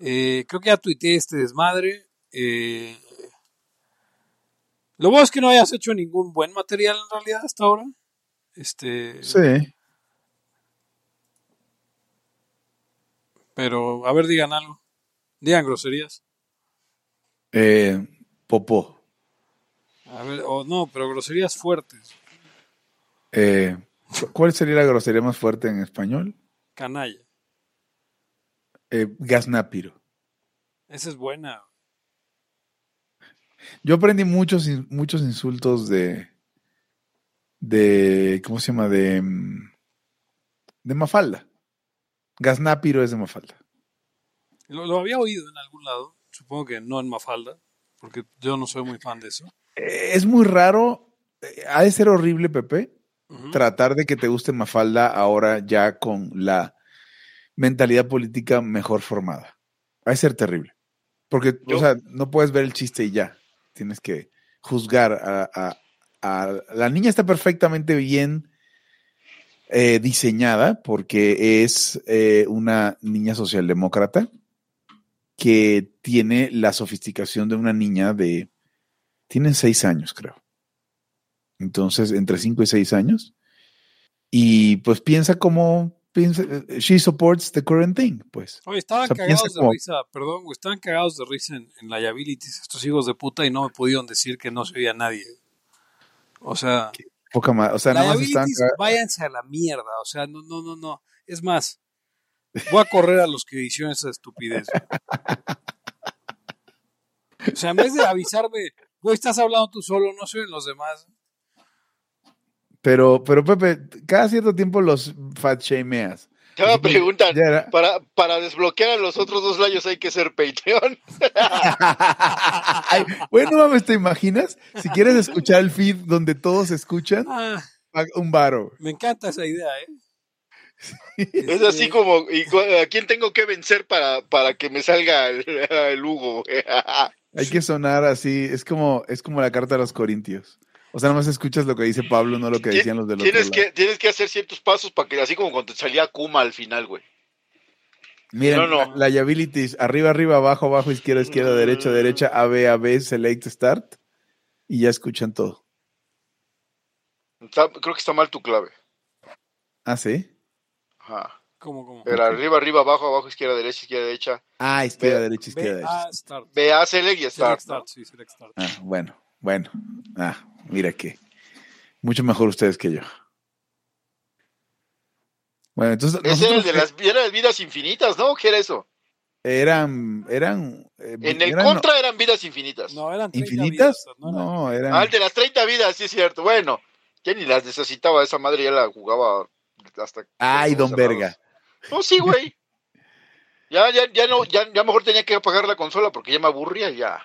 Eh, creo que ya tuiteé este desmadre. Eh, lo bueno es que no hayas hecho ningún buen material en realidad hasta ahora. Este, Sí. pero a ver, digan algo. Digan groserías. Eh, popó. A ver, o no, pero groserías fuertes. Eh, ¿cu- ¿Cuál sería la grosería más fuerte en español? Canalla. Eh. Esa es buena. Yo aprendí muchos, muchos insultos de, de, ¿cómo se llama? De, mm, de Mafalda. Gasnápiro es de Mafalda. Lo, lo había oído en algún lado. Supongo que no en Mafalda, porque yo no soy muy fan de eso. Eh, Es muy raro, eh, ha de ser horrible, Pepe, tratar de que te guste Mafalda ahora ya con la mentalidad política mejor formada. Va a ser terrible. Porque, o sea, no puedes ver el chiste y ya. Tienes que juzgar a, a- a- La niña está perfectamente bien eh, diseñada porque es eh, una niña socialdemócrata que tiene la sofisticación de una niña de... Tienen seis años, creo. Entonces, entre cinco y seis años. Y pues piensa como... She supports the current thing, pues. Oye, estaban O sea, cagados de como- risa, perdón, güey, estaban cagados de risa en, en Liabilities, estos hijos de puta, y no me pudieron decir que no se oía nadie. O sea, Poca más. O sea, nada más están... Liabilities, váyanse a la mierda, o sea, no, no, no, no. Es más, voy a correr a los que hicieron esa estupidez. O sea, en vez de avisarme, güey, estás hablando tú solo, no se oyen los demás. Pero, pero Pepe, cada cierto tiempo los fat shameas. Te me preguntan, para, para desbloquear a los otros dos layos hay que ser Patreon. Ay, bueno, mames, ¿te imaginas? Si quieres escuchar el feed donde todos escuchan, Ah, un varo. me encanta esa idea, ¿eh? Es así como, ¿y ¿a quién tengo que vencer para, para que me salga el, el Hugo? Hay que sonar así, es como, es como la carta de los corintios. O sea, nomás escuchas lo que dice Pablo, no lo que decían los del otro tienes que, tienes que hacer ciertos pasos para que, así como cuando te salía Kuma al final, güey. Miren, No, no. la liabilities, arriba, arriba, abajo, abajo, izquierda, izquierda, derecha, Mm. derecha, A, B, A, B, select, start. Y ya escuchan todo. Está- creo que está mal tu clave. Ah, ¿sí? Ajá. ¿Cómo, cómo? Era arriba, arriba, abajo, abajo, izquierda, derecha, izquierda, derecha. Ah, izquierda, derecha, izquierda, Ve derecha. a start. Ve a Select y Select Start. start, sí, select start. Ah, bueno, bueno. Ah, mira que. Mucho mejor ustedes que yo. Bueno, entonces. Ese era el de las era de vidas infinitas, ¿no? ¿Qué era eso? Eran. Eran. eh, En el eran contra eran vidas infinitas. No, eran 30 ¿Infinitas? vidas, no eran- No, eran. Ah, el de las 30 vidas, sí es cierto. Bueno, ya ni las necesitaba, esa madre ya la jugaba hasta... Ay, don cerrados. Verga. No, sí, güey. Ya, ya, ya no, ya, ya mejor tenía que apagar la consola porque ya me aburría ya.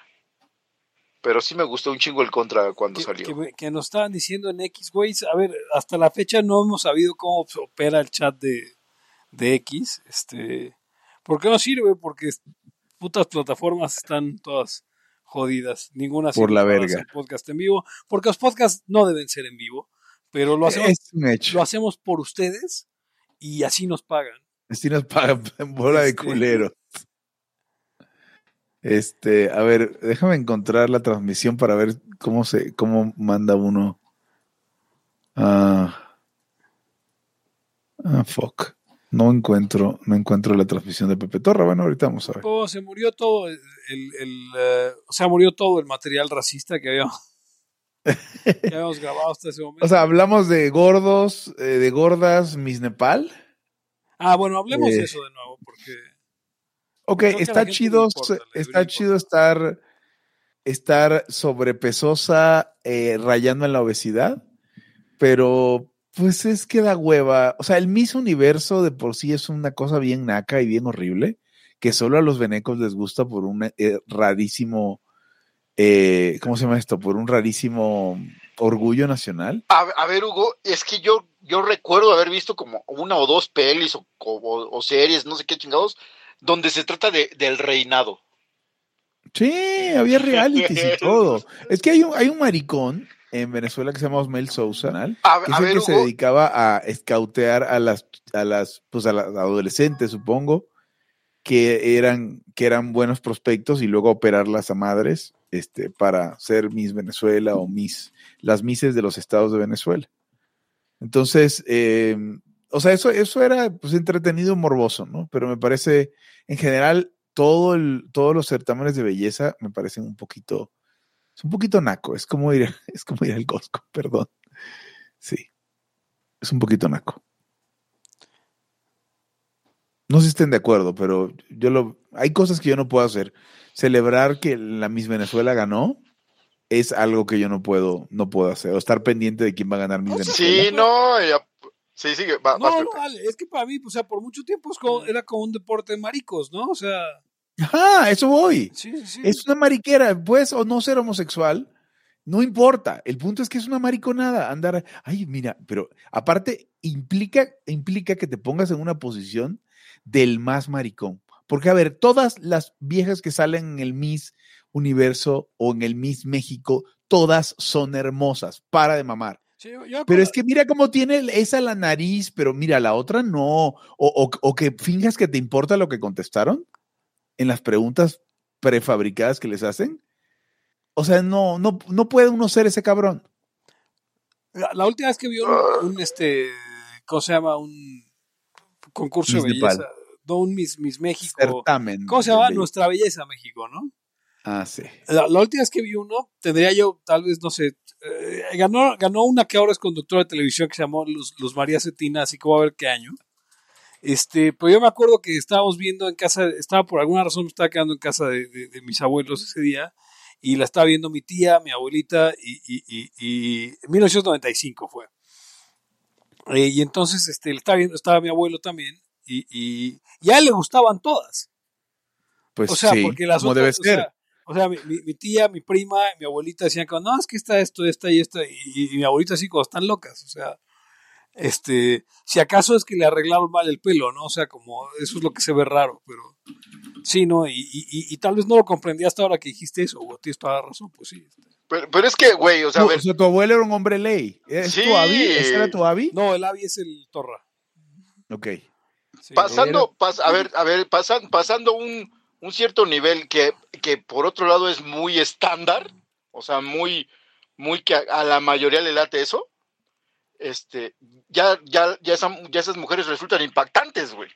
Pero sí me gustó un chingo el contra cuando que, salió. que- que nos estaban diciendo en X, güey. A ver, hasta la fecha no hemos sabido cómo opera el chat de, de X. Este, ¿Por qué no sirve? Porque putas plataformas están todas jodidas. Ninguna Por la verga. hacer podcast en vivo. Porque los podcasts no deben ser en vivo. Pero lo hacemos, lo hacemos por ustedes y así nos pagan. Así nos pagan bola de Este. culero. Este, a ver, déjame encontrar la transmisión para ver cómo se, cómo manda uno. Ah, ah, fuck. No encuentro, no encuentro la transmisión de Pepe Torra. Bueno, ahorita vamos a ver. Oh, se murió todo el, el- eh, o sea, murió todo el material racista que habíamos, que habíamos grabado hasta ese momento. O sea, hablamos de gordos, eh, de gordas, Miss Nepal. ah, bueno, hablemos eh, de eso de nuevo, porque Ok, Creo está chido, importa, está chido estar, estar sobrepesosa, eh, rayando en la obesidad, pero pues es que da hueva. O sea, el Miss Universo de por sí es una cosa bien naca y bien horrible, que solo a los venecos les gusta por un eh, rarísimo, eh, ¿cómo se llama esto? Por un rarísimo orgullo nacional. A, a ver, Hugo, es que yo, yo recuerdo haber visto como una o dos pelis o, o- o series, no sé qué chingados, donde se trata de, del reinado. Sí, había realities y todo. Es que hay un, hay un maricón en Venezuela que se llama Osmel Sousa, ¿no? A, que a ver, que se dedicaba a escautear a las, a las, pues a las adolescentes, supongo, que eran que eran buenos prospectos y luego operarlas a madres este, para ser Miss Venezuela o Miss, las Misses de los estados de Venezuela. Entonces, eh, o sea, eso, eso era pues entretenido, morboso, ¿no? Pero me parece, en general, todo el, todos los certámenes de belleza me parecen un poquito, es un poquito naco, es como ir, es como ir al Costco, perdón. Sí, es un poquito naco. No sé si estén de acuerdo, pero yo lo, hay cosas que yo no puedo hacer. Celebrar que la Miss Venezuela ganó es algo que yo no puedo, no puedo hacer. O estar pendiente de quién va a ganar Miss Venezuela. Sí, no, ya- sí, sí, va, No, vas, no, es que para mí, o sea, por mucho tiempo es como- era como un deporte de maricos, ¿no? O sea, Ajá, eso voy. sí, sí, sí. Es una mariquera, puedes o no ser homosexual, no importa. El punto es que es una mariconada. Andar, ay, mira, pero aparte implica, implica que te pongas en una posición del más maricón. Porque, a ver, todas las viejas que salen en el Miss Universo o en el Miss México, todas son hermosas. Para de mamar. Sí, yo- Pero es que mira cómo tiene esa la nariz, pero mira, la otra no. O, o- o que finjas que te importa lo que contestaron en las preguntas prefabricadas que les hacen. O sea, no, no, no puede uno ser ese cabrón. La, la última vez que vi un, un, este, ¿cómo se llama? Un concurso Miss de belleza. Nepal. No, un Miss, Miss México. Certamen. ¿Cómo se llama? Nuestra Belleza México, ¿no? Ah, sí. La, la última vez que vi uno, tendría yo, tal vez, no sé, eh, ganó, ganó una que ahora es conductora de televisión que se llamó Luz, Luz María Cetina, así que voy a ver qué año. Este, pero yo me acuerdo que estábamos viendo en casa, estaba por alguna razón, me estaba quedando en casa de, de- de mis abuelos ese día, y la estaba viendo mi tía, mi abuelita, y, y, y, y en 1995 fue. Eh, y entonces, este, estaba viendo, estaba mi abuelo también, y, y, y a él le gustaban todas. Pues O sea, sí, porque las como otras, debe ser. O sea, o sea, mi, mi- mi tía, mi prima, mi abuelita decían que no, es que está esto, esta y esta, y, y mi abuelita así como están locas, o sea, este, si acaso es que le arreglaron mal el pelo, ¿no? O sea, como eso es lo que se ve raro, pero sí, ¿no? Y, y, y- y tal vez no lo comprendí hasta ahora que dijiste eso, o tienes toda la razón, pues sí. este. Pero, pero es que, güey, o sea, a Tú- ver, o sea, tu abuelo era un hombre ley. ¿Es Sí. tu abi? ¿Ese era tu abi? No, el Avi es el Torra. Ok. Sí, pasando, pas- a ver, a ver, pasan, pasando un, un cierto nivel que, que por otro lado es muy estándar, o sea, muy, muy que a, a la mayoría le late eso, este, ya, ya, ya, esa- ya esas mujeres resultan impactantes, güey.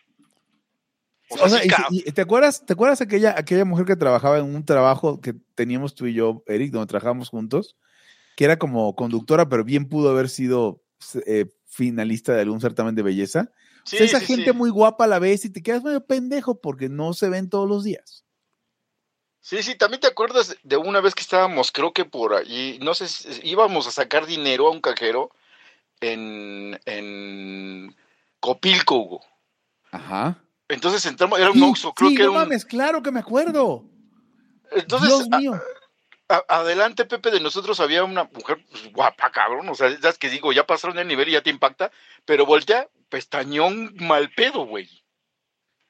O sea, O sea, sí, y- ca- y- ¿te acuerdas, te acuerdas aquella, aquella mujer que trabajaba en un trabajo que teníamos tú y yo, Eric, donde trabajábamos juntos, que era como conductora, pero bien pudo haber sido eh, finalista de algún certamen de belleza? O sí, sea, esa sí, gente sí. muy guapa a la vez y te quedas medio pendejo porque no se ven todos los días. Sí, sí, también te acuerdas de una vez que estábamos, creo que por allí, no sé, íbamos a sacar dinero a un cajero en, en Copilco, Hugo. Ajá. Entonces entramos, era un Oxxo, creo que no era un... mames, claro que me acuerdo. Entonces, Dios a- mío. a- adelante, Pepe, de nosotros había una mujer pues, guapa, cabrón, o sea, esas que digo, ya pasaron el nivel y ya te impacta, pero voltea, pestañón mal pedo, güey.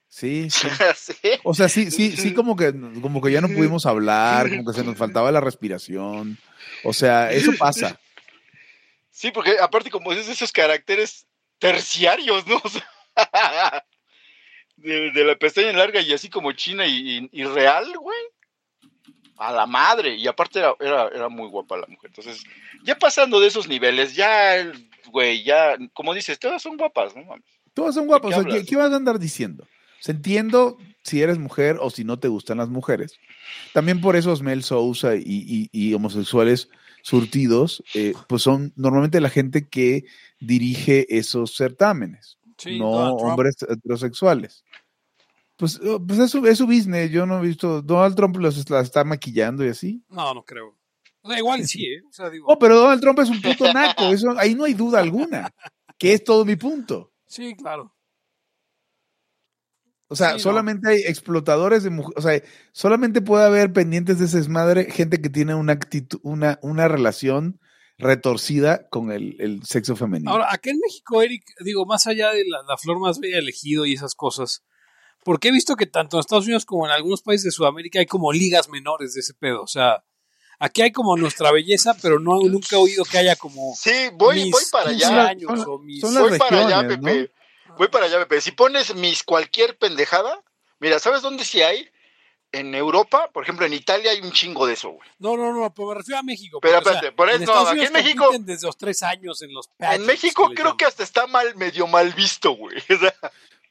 Sí, sí. O sea, sí, sí, sí, como que, como que ya no pudimos hablar, como que se nos faltaba la respiración. O sea, eso pasa. Sí, porque aparte como es de esos caracteres terciarios, ¿no? O sea, de, de la pestaña larga y así como china y, y- y real, güey. A la madre. Y aparte era, era, era muy guapa la mujer. Entonces, ya pasando de esos niveles, ya, el- güey, ya, como dices, todas son guapas, ¿no? mames? Todos son guapos. qué O sea, ¿qué, hablas? qué vas a andar diciendo? O sea, entiendo si eres mujer o si no te gustan las mujeres. También por eso Mel Sousa y, y- y homosexuales surtidos, eh, pues son normalmente la gente que dirige esos certámenes, Sí, no hombres heterosexuales. Pues, eh, pues es, su, es su business. Yo no he visto. Donald Trump los, la está maquillando y así. No, no creo. O sea, igual sí, ¿eh? O sea, digo, Oh, pero Donald Trump es un puto naco. Eso, ahí no hay duda alguna. Que es todo mi punto. sí, claro. O sea, Sí, no. solamente hay explotadores de mujeres. O sea, solamente puede haber pendientes de ese desmadre gente que tiene una actitud, una, una relación retorcida con el, el sexo femenino. Ahora, acá en México, Eric, digo, más allá de la, la flor más bella elegido y esas cosas, porque he visto que tanto en Estados Unidos como en algunos países de Sudamérica hay como ligas menores de ese pedo. O sea, aquí hay como nuestra belleza, pero no nunca he oído que haya como Sí, voy, mis voy para 15 allá. años Son o mis... son las Voy para allá, Pepe. Voy para allá, Pepe. Si pones mis cualquier pendejada, mira, ¿sabes dónde sí hay? en Europa, por ejemplo, en Italia hay un chingo de eso, güey. No, no, no, pero me refiero a México. Pero porque, o sea, espérate, por eso, en no, Estados aquí Unidos en México- desde los tres años en los En México creo que hasta está mal, medio mal visto, güey. O sea,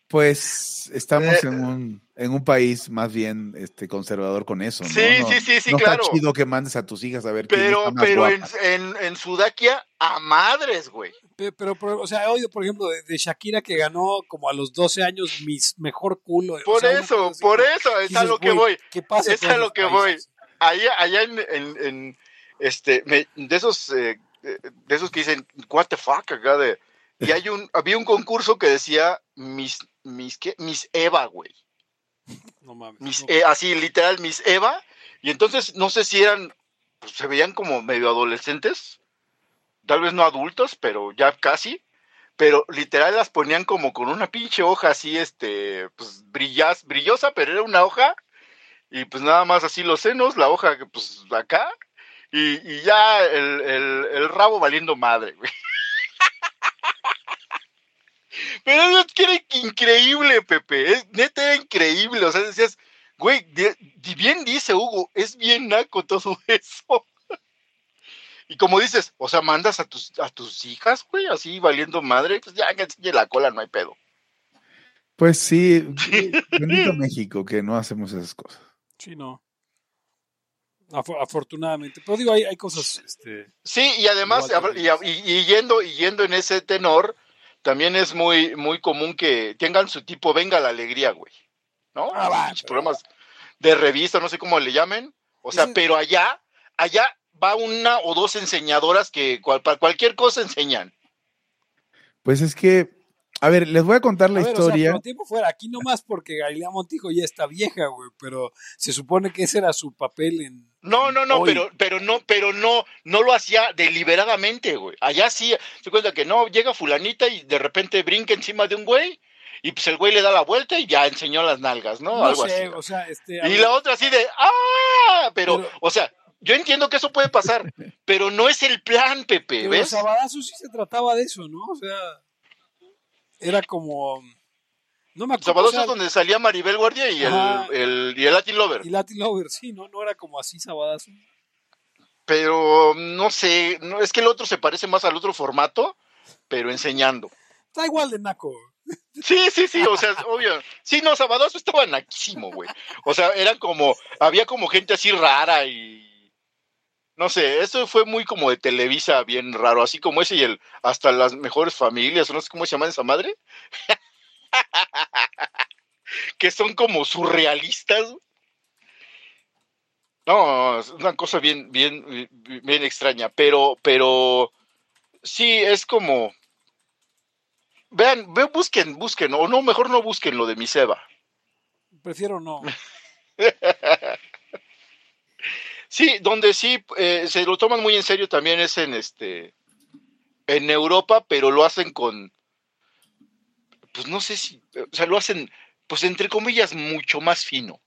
Pues estamos Eh, en un, en un país más bien este conservador con eso, ¿no? Sí, No- sí, sí, sí, no claro. está chido que mandes a tus hijas a ver quién pero está más pero en, guapa. en, en Sudakia, a madres, güey. Pe- Pero, pero, o sea, he oído, por ejemplo, de, de Shakira que ganó como a los 12 años mis mejor culo. o Por sea, eso, por eso, es a lo que voy. ¿Qué pasa? es a lo que voy. Allá, allá en, en, en, este, me- de esos, eh, de esos que dicen, what the fuck, acá de, y hay un, había un concurso que decía Miss, Miss, ¿qué? Miss Eva, güey. No mames. No. eh, así literal, Miss Eva. Y entonces no sé si eran, pues, se veían como medio adolescentes, tal vez no adultos, pero ya casi. Pero literal las ponían como con una pinche hoja así, este, pues brillas, brillosa, pero era una hoja. Y pues nada más así los senos, la hoja pues acá. Y, y ya el, el, el rabo valiendo madre, güey. Pero eso es que era increíble, Pepe. Es, neta era increíble. O sea, decías, güey, de- bien dice Hugo, es bien naco todo eso. Y como dices, o sea, mandas a tus, a tus hijas, güey, así valiendo madre, pues ya que enseñe la cola, no hay pedo. Pues sí, bendito México que no hacemos esas cosas. Sí, no. Afo- afortunadamente. Pero digo, hay, hay cosas. Este, Sí, y además, y yendo, y yendo en ese tenor, también es muy, muy común que tengan su tipo Venga la Alegría, güey. ¿No? Ah, va, pero- Programas de revista, no sé cómo le llamen. O sea, pero allá, allá va una o dos enseñadoras que cual- para cualquier cosa enseñan. Pues es que, a ver, les voy a contar la a ver, o sea, historia. tiempo fuera. Aquí nomás porque Galilea Montijo ya está vieja, güey. Pero se supone que ese era su papel en. No, no, no, hoy. pero, pero no, pero no, no lo hacía deliberadamente, güey. Allá sí, se cuenta que no, llega fulanita y de repente brinca encima de un güey, y pues el güey le da la vuelta y ya enseñó las nalgas, ¿no? No Algo sé, así. o sea, este. Y la otra así de, ¡ah! Pero, Pero- o sea, yo entiendo que eso puede pasar, pero no es el plan, Pepe, pero ¿ves? Sabadazo sí se trataba de eso, ¿no? O sea. Era como. No me acuerdo. Sabados o sea, es donde salía Maribel Guardia y el, Ajá. el, y el Latin Lover. Y Latin Lover, sí, ¿no? No era como así Sabadazo. Pero no sé, no, es que el otro se parece más al otro formato, pero enseñando. Está igual de naco. Sí, sí, sí, o sea, obvio. Sí, no, Sabadoso estaba naquísimo, güey. O sea, eran como, había como gente así rara y. No sé, eso fue muy como de Televisa, bien raro, así como ese y el hasta las mejores familias, no sé cómo se llama esa madre. que son como surrealistas. No, es una cosa bien, bien, bien extraña, pero, pero sí, es como, Vean, ve, busquen, busquen, o no, mejor no busquen lo de mi Seba. Prefiero no. Sí, donde sí eh, se lo toman muy en serio también es en este, en Europa, pero lo hacen con, pues no sé si, o sea, lo hacen, pues entre comillas, mucho más fino.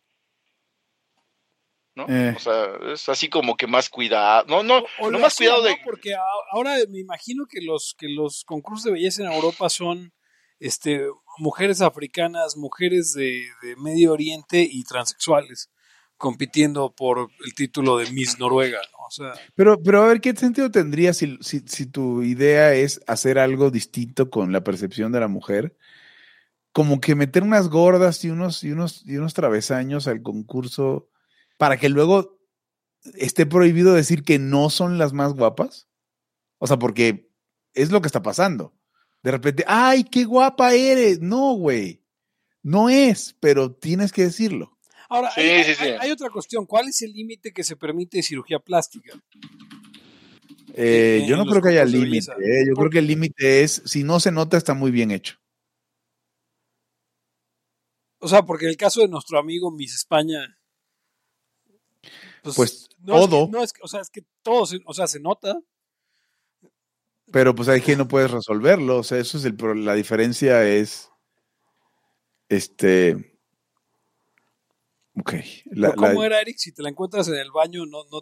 ¿No? Eh. O sea, es así como que más cuidado. No, no, O no más cuidado de. ¿no? Porque ahora me imagino que los, que los concursos de belleza en Europa son este, mujeres africanas, mujeres de, de Medio Oriente y transexuales compitiendo por el título de Miss Noruega, ¿no? O sea, Pero, pero a ver, ¿qué sentido tendría si, si, si tu idea es hacer algo distinto con la percepción de la mujer? Como que meter unas gordas y unos, y unos, y unos travesaños al concurso para que luego esté prohibido decir que no son las más guapas. O sea, porque es lo que está pasando. De repente, ¡ay, qué guapa eres! No, güey. No es, pero tienes que decirlo. ahora Sí, hay, sí, sí. hay- hay otra cuestión. ¿Cuál es el límite que se permite de cirugía plástica? Eh, en yo no creo que haya límite. eh. Yo ¿Por creo que el límite es, si no se nota, está muy bien hecho. O sea, porque en el caso de nuestro amigo Miss España, Pues, no es que- todo. no es que- o sea, es que todo, se, o sea, se nota. Pero pues hay que no puedes resolverlo. O sea, eso es el pro- la diferencia es este. Ok. La, ¿Cómo la- era, Eric? Si te la encuentras en el baño, no, no,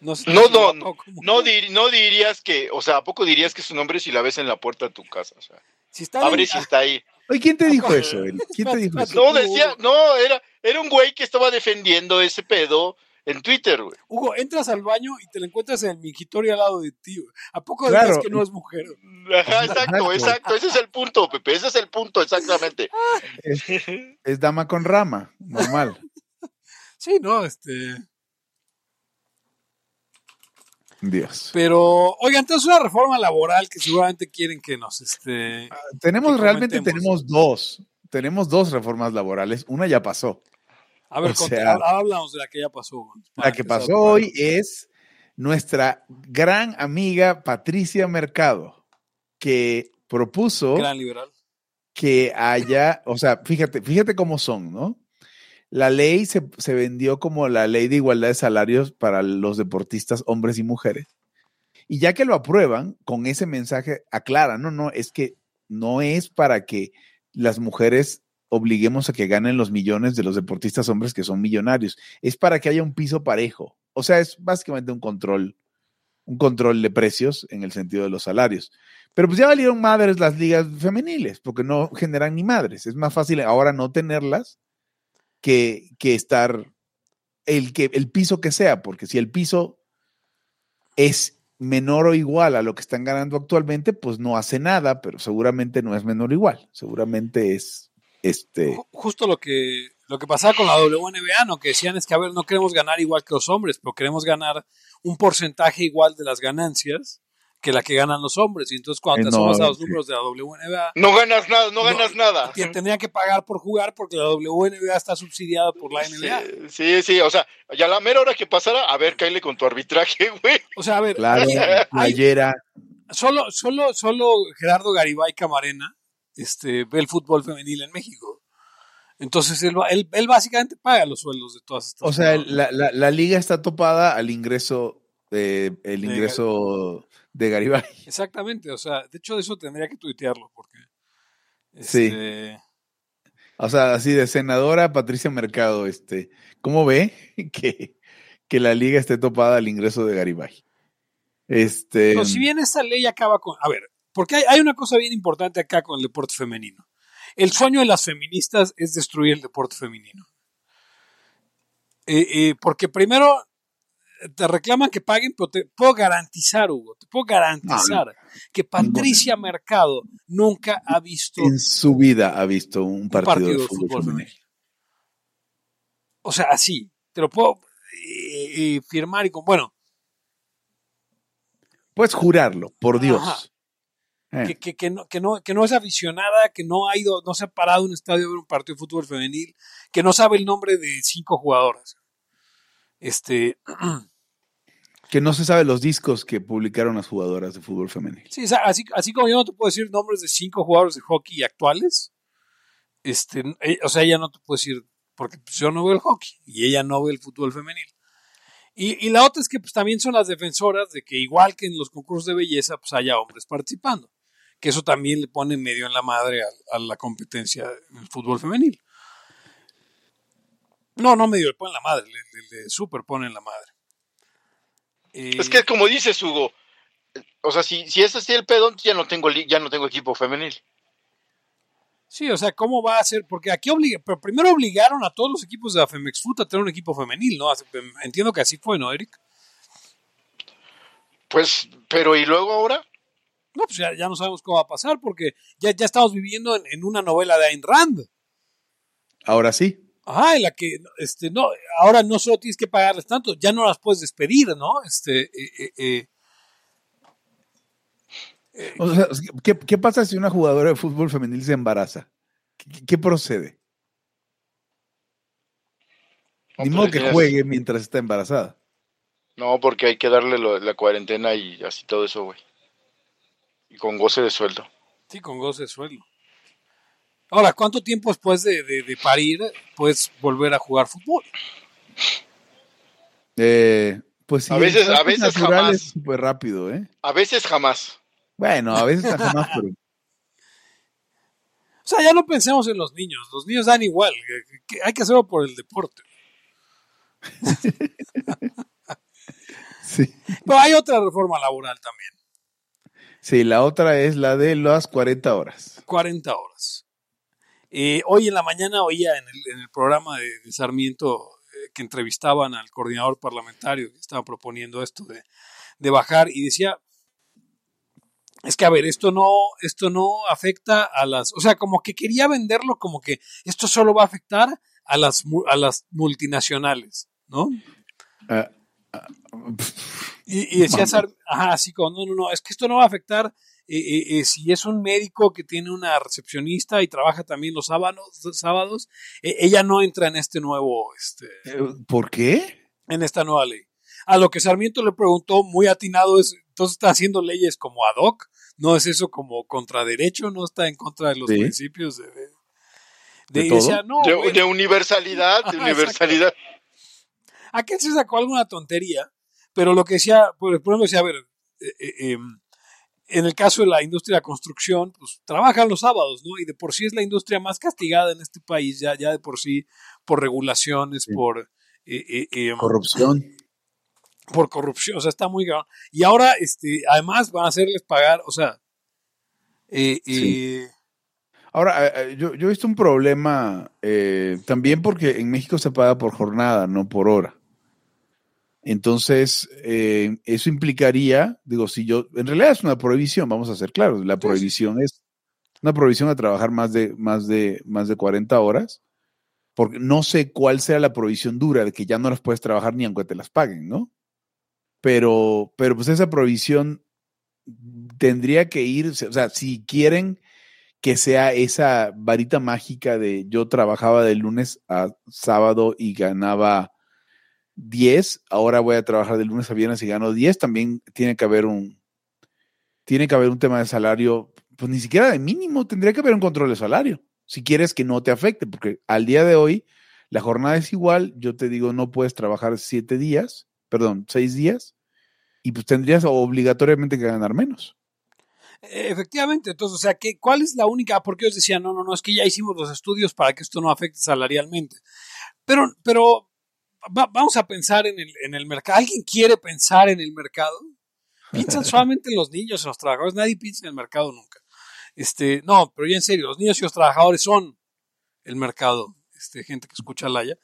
no, No, no. No, dir- no dirías que, o sea, ¿a poco dirías que es un hombre si la ves en la puerta de tu casa? O sea, Si está abre bien- si está ahí. Oye, ¿quién te dijo eso, Eric? ¿Quién te dijo eso? No, decía, no, era, era un güey que estaba defendiendo ese pedo en Twitter, güey. Hugo, entras al baño y te la encuentras en el mingitorio al lado de ti. güey. ¿A poco Claro. dices que no es mujer? Ajá, exacto, Exacto. exacto. Ese es el punto, Pepe. Ese es el punto, exactamente. Es, es dama con rama, normal. Sí, no, este. Dios. Pero, oigan, entonces una reforma laboral que seguramente quieren que nos, este. Tenemos, que realmente tenemos dos. Tenemos dos reformas laborales. Una ya pasó. A ver, sea- hablamos de la que ya pasó. La que pasó hoy es nuestra gran amiga Patricia Mercado, que propuso Gran liberal. que haya, o sea, fíjate, fíjate cómo son, ¿no? La ley se, se vendió como la ley de igualdad de salarios para los deportistas, hombres y mujeres. Y ya que lo aprueban, con ese mensaje aclaran, no, no, es que no es para que las mujeres obliguemos a que ganen los millones de los deportistas hombres que son millonarios, es para que haya un piso parejo. O sea, es básicamente un control, un control de precios en el sentido de los salarios. Pero pues ya valieron madres las ligas femeniles, porque no generan ni madres. Es más fácil ahora no tenerlas que, que estar el, que, el piso que sea, porque si el piso es menor o igual a lo que están ganando actualmente, pues no hace nada, pero seguramente no es menor o igual. Seguramente es este. Ju- Justo lo que, lo que pasaba con la WNBA, ¿no? Que decían es que, a ver, no queremos ganar igual que los hombres, pero queremos ganar un porcentaje igual de las ganancias que la que ganan los hombres. Y entonces cuando te no, asomas a los sí. números de la WNBA, No ganas nada, no No, ganas nada. te tendrían que pagar por jugar porque la WNBA está subsidiada por la NBA. Sí, sí, o sea, ya la mera hora que pasara, a ver, cáele con tu arbitraje, güey. O sea, a ver, Claro, playera. solo, solo, solo Gerardo Garibay Camarena este, ve el fútbol femenil en México. Entonces él, va- él, él básicamente paga los sueldos de todas estas O sea, la, la- la liga está topada al ingreso, eh, el ingreso de Garibay. Exactamente, o sea, de hecho eso tendría que tuitearlo porque... Sí. este, O sea, así de senadora Patricia Mercado, este, ¿cómo ve que, que la liga esté topada al ingreso de Garibay? Este, Pero si bien esta ley acaba con... A ver, porque hay, hay una cosa bien importante acá con el deporte femenino. El sueño de las feministas es destruir el deporte femenino. Eh, eh, porque primero te reclaman que paguen, pero te puedo garantizar, Hugo, te puedo garantizar que Patricia Mercado nunca ha visto en su vida ha visto un un partido, de fútbol, femenil. femenil. O sea, así, te lo puedo eh, eh, firmar y con... Bueno, Puedes jurarlo, por Dios. Eh, que, que, que no, que, no, que no es aficionada, que no ha ido, no se ha parado en un estadio a ver un partido de fútbol femenil, que no sabe el nombre de cinco jugadoras. Este, que no se sabe los discos que publicaron las jugadoras de fútbol femenil. sí, así, así como yo no te puedo decir nombres de cinco jugadores de hockey actuales, este, eh, o sea, ella no te puede decir, porque pues, yo no veo el hockey y ella no ve el fútbol femenil. Y, y la otra es que pues, también son las defensoras de que igual que en los concursos de belleza, pues haya hombres participando. Que eso también le pone medio en la madre a, la competencia en el fútbol femenil. No, no medio le pone en la madre, le, le, le superpone en la madre. Eh, Es que como dices, Hugo, o sea, si, si es así el pedón, ya no tengo ya no tengo equipo femenil. Sí, o sea, ¿cómo va a ser? Porque aquí obliga, pero primero obligaron a todos los equipos de la Femex Foot a tener un equipo femenil, ¿no? Hace- Entiendo que así fue, ¿no, Eric? Pues, pero ¿y luego ahora? No, pues ya, ya no sabemos cómo va a pasar porque ya, ya estamos viviendo en, en una novela de Ayn Rand. Ahora sí. Ajá, en la que, este, no, ahora no solo tienes que pagarles tanto, ya no las puedes despedir, ¿no? Este, eh, eh, eh, O sea, ¿qué, qué pasa si una jugadora de fútbol femenil se embaraza? ¿Qué, qué procede? No, Ni pues modo le que juegue mientras está embarazada. No, porque hay que darle lo- la cuarentena y así todo eso, güey. Y con goce de sueldo. sí, con goce de sueldo. Ahora, ¿cuánto tiempo después de, de, de parir puedes volver a jugar fútbol? Eh, pues sí, A veces- a veces jamás. es súper rápido, ¿eh? A veces jamás. Bueno, a veces jamás, pero O sea, ya no pensemos en los niños, los niños dan igual, que- que hay que hacerlo por el deporte. sí. Pero hay otra reforma laboral también, Sí, la otra es la de las 40 horas. 40 horas. Eh, hoy en la mañana oía en el, en el programa de, de Sarmiento eh, que entrevistaban al coordinador parlamentario que estaba proponiendo esto de, de bajar y decía, es que a ver, esto no, esto no afecta a las, o sea, como que quería venderlo como que esto solo va a afectar a las, a las multinacionales, ¿no? Ah, Y, y decía. Sar- ajá, así como, no, no, no, es que esto no va a afectar eh, eh, si es un médico que tiene una recepcionista y trabaja también los sábados, sábados eh, ella no entra en este nuevo, este, eh, ¿Por qué? en esta nueva ley. A lo que Sarmiento le preguntó, muy atinado, es, entonces está haciendo leyes como ad hoc, no es eso como contra derecho, no está en contra de los Sí. principios de... de- ¿De de- decía, no, De, universalidad, de Ajá, universalidad. aquel se sacó alguna tontería, pero lo que decía, por por ejemplo, decía, a ver, eh, eh, em, en el caso de la industria de la construcción, pues trabajan los sábados, ¿no? Y de por sí es la industria más castigada en este país, ya, ya de por sí, por regulaciones, Sí. por... eh, eh, em, Corrupción. por corrupción, o sea, está muy cabrón. Y ahora, este, además van a hacerles pagar, o sea, eh, Sí. eh, Ahora, eh, eh, yo, yo he visto un problema eh, también porque en México se paga por jornada, no por hora. Entonces, eh, eso implicaría, digo, si yo, en realidad es una prohibición, vamos a ser claros, la prohibición es una prohibición a trabajar más de, más de, más de 40 horas, porque no sé cuál sea la prohibición dura de que ya no las puedes trabajar ni aunque te las paguen, ¿no? Pero, pero pues esa prohibición tendría que ir, o sea, si quieren que sea esa varita mágica de yo trabajaba de lunes a sábado y ganaba 10, ahora voy a trabajar de lunes a viernes y gano 10, también tiene que haber un tiene que haber un tema de salario, pues ni siquiera de mínimo, tendría que haber un control de salario, si quieres que no te afecte, porque al día de hoy la jornada es igual, yo te digo, no puedes trabajar siete días, perdón, seis días, y pues tendrías obligatoriamente que ganar menos. efectivamente, entonces, o sea, ¿qué, ¿cuál es la única? Porque ellos decían, no, no, no, es que ya hicimos los estudios para que esto no afecte salarialmente. Pero, pero va- vamos a pensar en el, en el mercado. ¿Alguien quiere pensar en el mercado? Piensan solamente en los niños, en los trabajadores, nadie piensa en el mercado nunca. Este, no, pero ya en serio, los niños y los trabajadores son el mercado, este, gente que escucha Laya.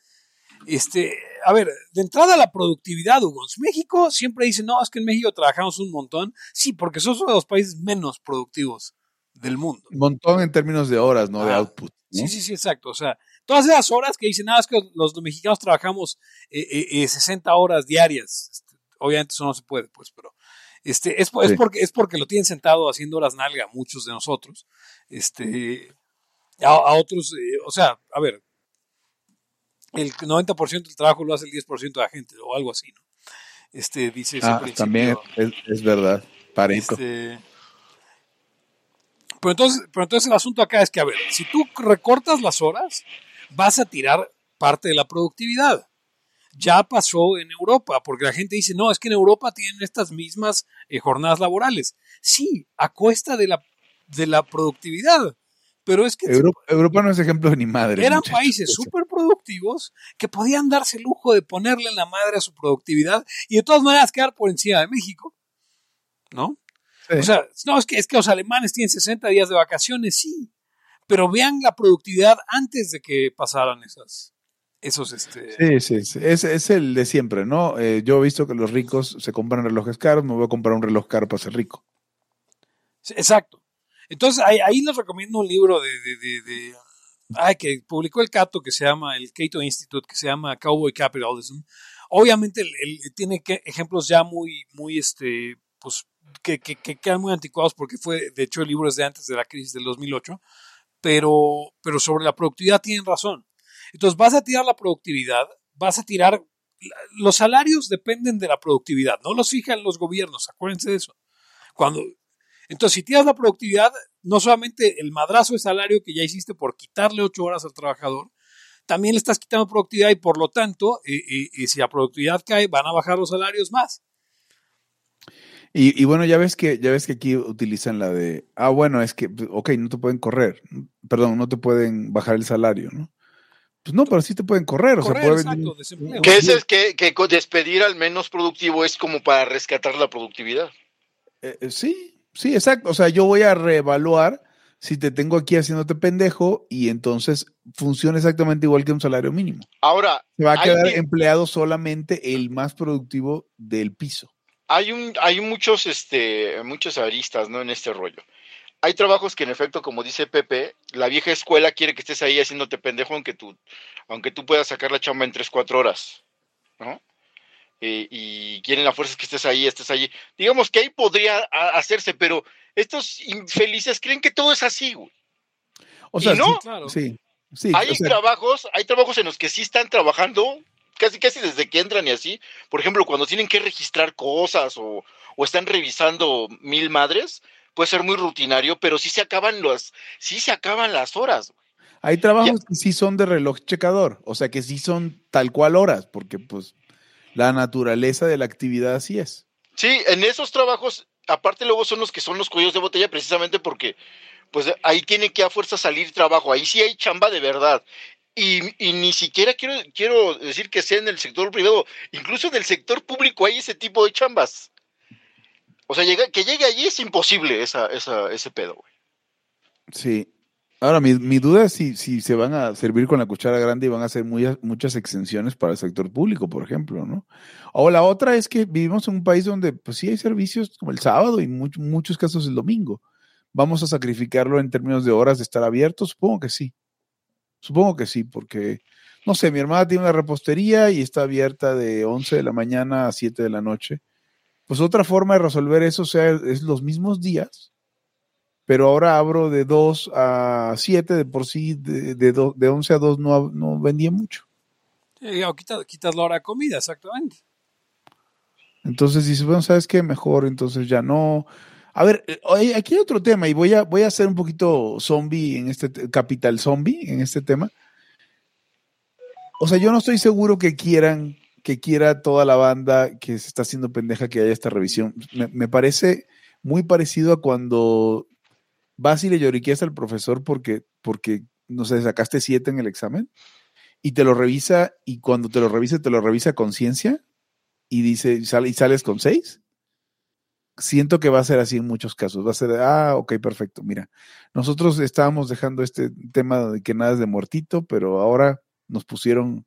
Este, a ver, de entrada la productividad, Hugo. México siempre dice, no, es que en México trabajamos un montón. Sí, porque somos uno de los países menos productivos del mundo. Un montón en términos de horas, no de output. ¿no? Sí, sí, sí, exacto. O sea, todas esas horas que dicen, nada, es que los mexicanos trabajamos eh, eh, eh, 60 horas diarias. Este, obviamente eso no se puede, pues, pero este, es, po- es Sí. porque, es porque lo tienen sentado haciendo horas nalga muchos de nosotros. Este, a, a otros, eh, o sea, a ver, el 90% del trabajo lo hace el 10% de la gente o algo así, ¿no? Este, dice ese Ah, también es, es verdad, Pareto. Este, pero entonces, pero entonces el asunto acá es que, a ver, si tú recortas las horas, vas a tirar parte de la productividad. Ya pasó en Europa, porque la gente dice, no, es que en Europa tienen estas mismas eh, jornadas laborales. Sí, a cuesta de la, de la productividad. Pero es que Europa, Europa no es ejemplo de ni madre. eran muchachos. países súper productivos que podían darse el lujo de ponerle en la madre a su productividad y de todas maneras quedar por encima de México. ¿No? Sí. O sea, no, es que, es que los alemanes tienen 60 días de vacaciones, sí. Pero vean la productividad antes de que pasaran esas, esos, este... Sí, sí, sí. Es, es el de siempre, ¿no? Eh, yo he visto que los ricos se compran relojes caros, me voy a comprar un reloj caro para ser rico. Sí, Exacto. Entonces, ahí, ahí les recomiendo un libro de, de, de, de- ay, que publicó el Cato, que se llama, el Cato Institute, que se llama Cowboy Capitalism. Obviamente, el, el- tiene que, ejemplos ya muy, muy, este, pues, que, que, que quedan muy anticuados porque fue, de hecho, el libro es de antes de la crisis del 2008, pero, pero sobre la productividad tienen razón. Entonces, vas a tirar la productividad, vas a tirar, los salarios dependen de la productividad, no los fijan los gobiernos, acuérdense de eso. Cuando, entonces, si tiras la productividad, no solamente el madrazo de salario que ya hiciste por quitarle ocho horas al trabajador, también le estás quitando productividad y por lo tanto, eh, eh, eh, si la productividad cae, van a bajar los salarios más. Y, y bueno, ya ves que ya ves que aquí utilizan la de, ah, bueno, es que, pues, ok, no te pueden correr, perdón, no te pueden bajar el salario, ¿no? Pues no, pero sí te pueden correr, o sea, puede exacto. Que es el que, que despedir al menos productivo es como para rescatar la productividad. Eh, eh, sí, sí, exacto. O sea, yo voy a reevaluar si te tengo aquí haciéndote pendejo y entonces funciona exactamente igual que un salario mínimo? Ahora, Se va a quedar que- empleado solamente el más productivo del piso. Hay un, hay muchos, este, muchos aristas, ¿no? En este rollo. Hay trabajos que en efecto, como dice Pepe, la vieja escuela quiere que estés ahí haciéndote pendejo aunque tú, aunque tú puedas sacar la chamba en 3, 4 horas, ¿no? Eh, y quieren a fuerzas que estés ahí, estés allí. Digamos que ahí podría hacerse, pero estos infelices creen que todo es así, güey. O ¿Y sea, no? sí, Claro. sí, sí, hay o sea, trabajos, hay trabajos en los que sí están trabajando casi casi desde que entran y así. Por ejemplo, cuando tienen que registrar cosas o, o están revisando mil madres, puede ser muy rutinario, pero sí se acaban las, sí se acaban las horas. hay trabajos que sí son de reloj checador, o sea, que sí son tal cual horas, porque pues la naturaleza de la actividad así es. Sí, en esos trabajos, aparte luego son los que son los cuellos de botella, precisamente porque pues ahí tiene que a fuerza salir trabajo, ahí sí hay chamba de verdad. Y, y ni siquiera quiero, quiero decir que sea en el sector privado, incluso en el sector público hay ese tipo de chambas. O sea, que llegue allí es imposible esa, esa, ese pedo, güey. Sí. Ahora, mi, mi duda es si, si se van a servir con la cuchara grande y van a hacer muy- muchas exenciones para el sector público, por ejemplo, ¿no? O la otra es que vivimos en un país donde, pues sí hay servicios como el sábado y much- muchos casos el domingo. ¿Vamos a sacrificarlo en términos de horas de estar abiertos? Supongo que sí. Supongo que sí, porque, no sé, mi hermana tiene una repostería y está abierta de 11 de la mañana a 7 de la noche. Pues otra forma de resolver eso sea, es los mismos días, pero ahora abro de 2 a 7, de por sí, de, de, do- de 11 a 2 no, no vendía mucho. Sí, o quitas, quitas la hora de comida, exactamente. Entonces dices, bueno, ¿sabes qué? Mejor, entonces ya no. A ver, eh, aquí hay otro tema y voy a, voy a hacer un poquito zombie en este, te- capital zombie en este tema. O sea, yo no estoy seguro que quieran, que quiera toda la banda que se está haciendo pendeja que haya esta revisión. Me, parece muy parecido a cuando vas y le lloriqueas al profesor porque, porque, no sé, sacaste siete en el examen y te lo revisa y cuando te lo revisa, te lo revisa a conciencia y dice, y sales con seis. Siento que va a ser así en muchos casos. Va a ser, ah, ok, perfecto. Mira, nosotros estábamos dejando este tema de que nada es de muertito, pero ahora nos pusieron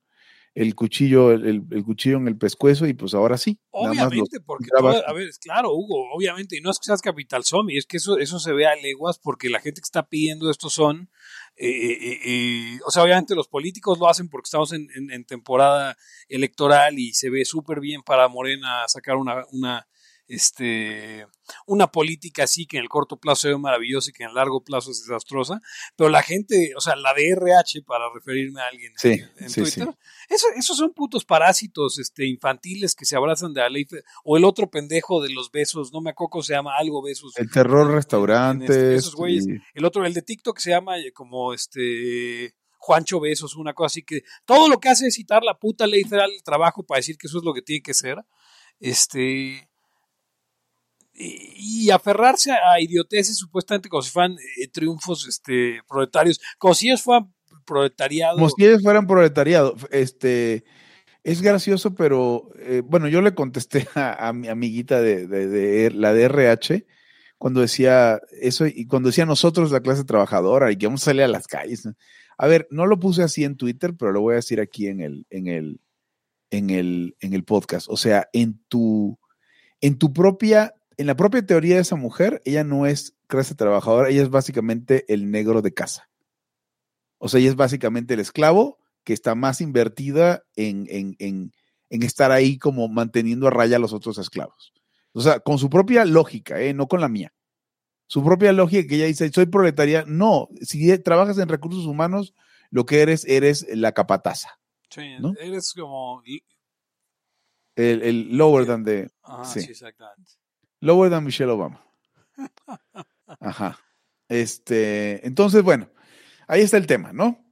el cuchillo, el, el- el cuchillo en el pescuezo y pues ahora sí. Obviamente, porque a ver, claro, Hugo, obviamente, y no es que seas Capital Zombie, es que eso, eso se ve a leguas porque la gente que está pidiendo esto son, eh, eh, eh, o sea, obviamente los políticos lo hacen porque estamos en, en- en temporada electoral y se ve súper bien para Morena sacar una, una, este, una política así que en el corto plazo ve maravillosa y que en el largo plazo es desastrosa, pero la gente, o sea, la de RH, para referirme a alguien Sí, en, en sí, Twitter, sí. eso, esos son putos parásitos este, infantiles que se abrazan de la ley. O el otro pendejo de los besos, no me acuerdo se llama, algo besos. El terror restaurantes. este- esos güeyes. y- El otro, el de TikTok se llama eh, como este Juancho Besos, una cosa así que todo lo que hace es citar la puta ley federal del trabajo para decir que eso es lo que tiene que ser. Este. Y, aferrarse a idioteces supuestamente como si fueran eh, triunfos este, proletarios, como si ellos fueran proletariado. Como si ellos fueran proletariado. Este, es gracioso, pero eh, bueno, yo le contesté a, mi amiguita de, de- de la de RH cuando decía eso y cuando decía nosotros la clase trabajadora y que vamos a salir a las calles. A ver, no lo puse así en Twitter, pero lo voy a decir aquí en el, en el, en el, en el podcast. O sea, en tu, en tu propia, en la propia teoría de esa mujer, ella no es clase trabajadora, ella es básicamente el negro de casa. O sea, ella es básicamente el esclavo que está más invertida en, en, en, en estar ahí como manteniendo a raya a los otros esclavos. O sea, con su propia lógica, ¿eh? no con la mía. Su propia lógica que ella dice, soy proletaria. No, si trabajas en recursos humanos, lo que eres, eres la capataza. Sí, ¿no? eres como. El, el lower than the, Ajá, Sí. sí, exactamente. Lower than Michelle Obama. Ajá. Este, entonces, bueno, ahí está el tema, ¿no?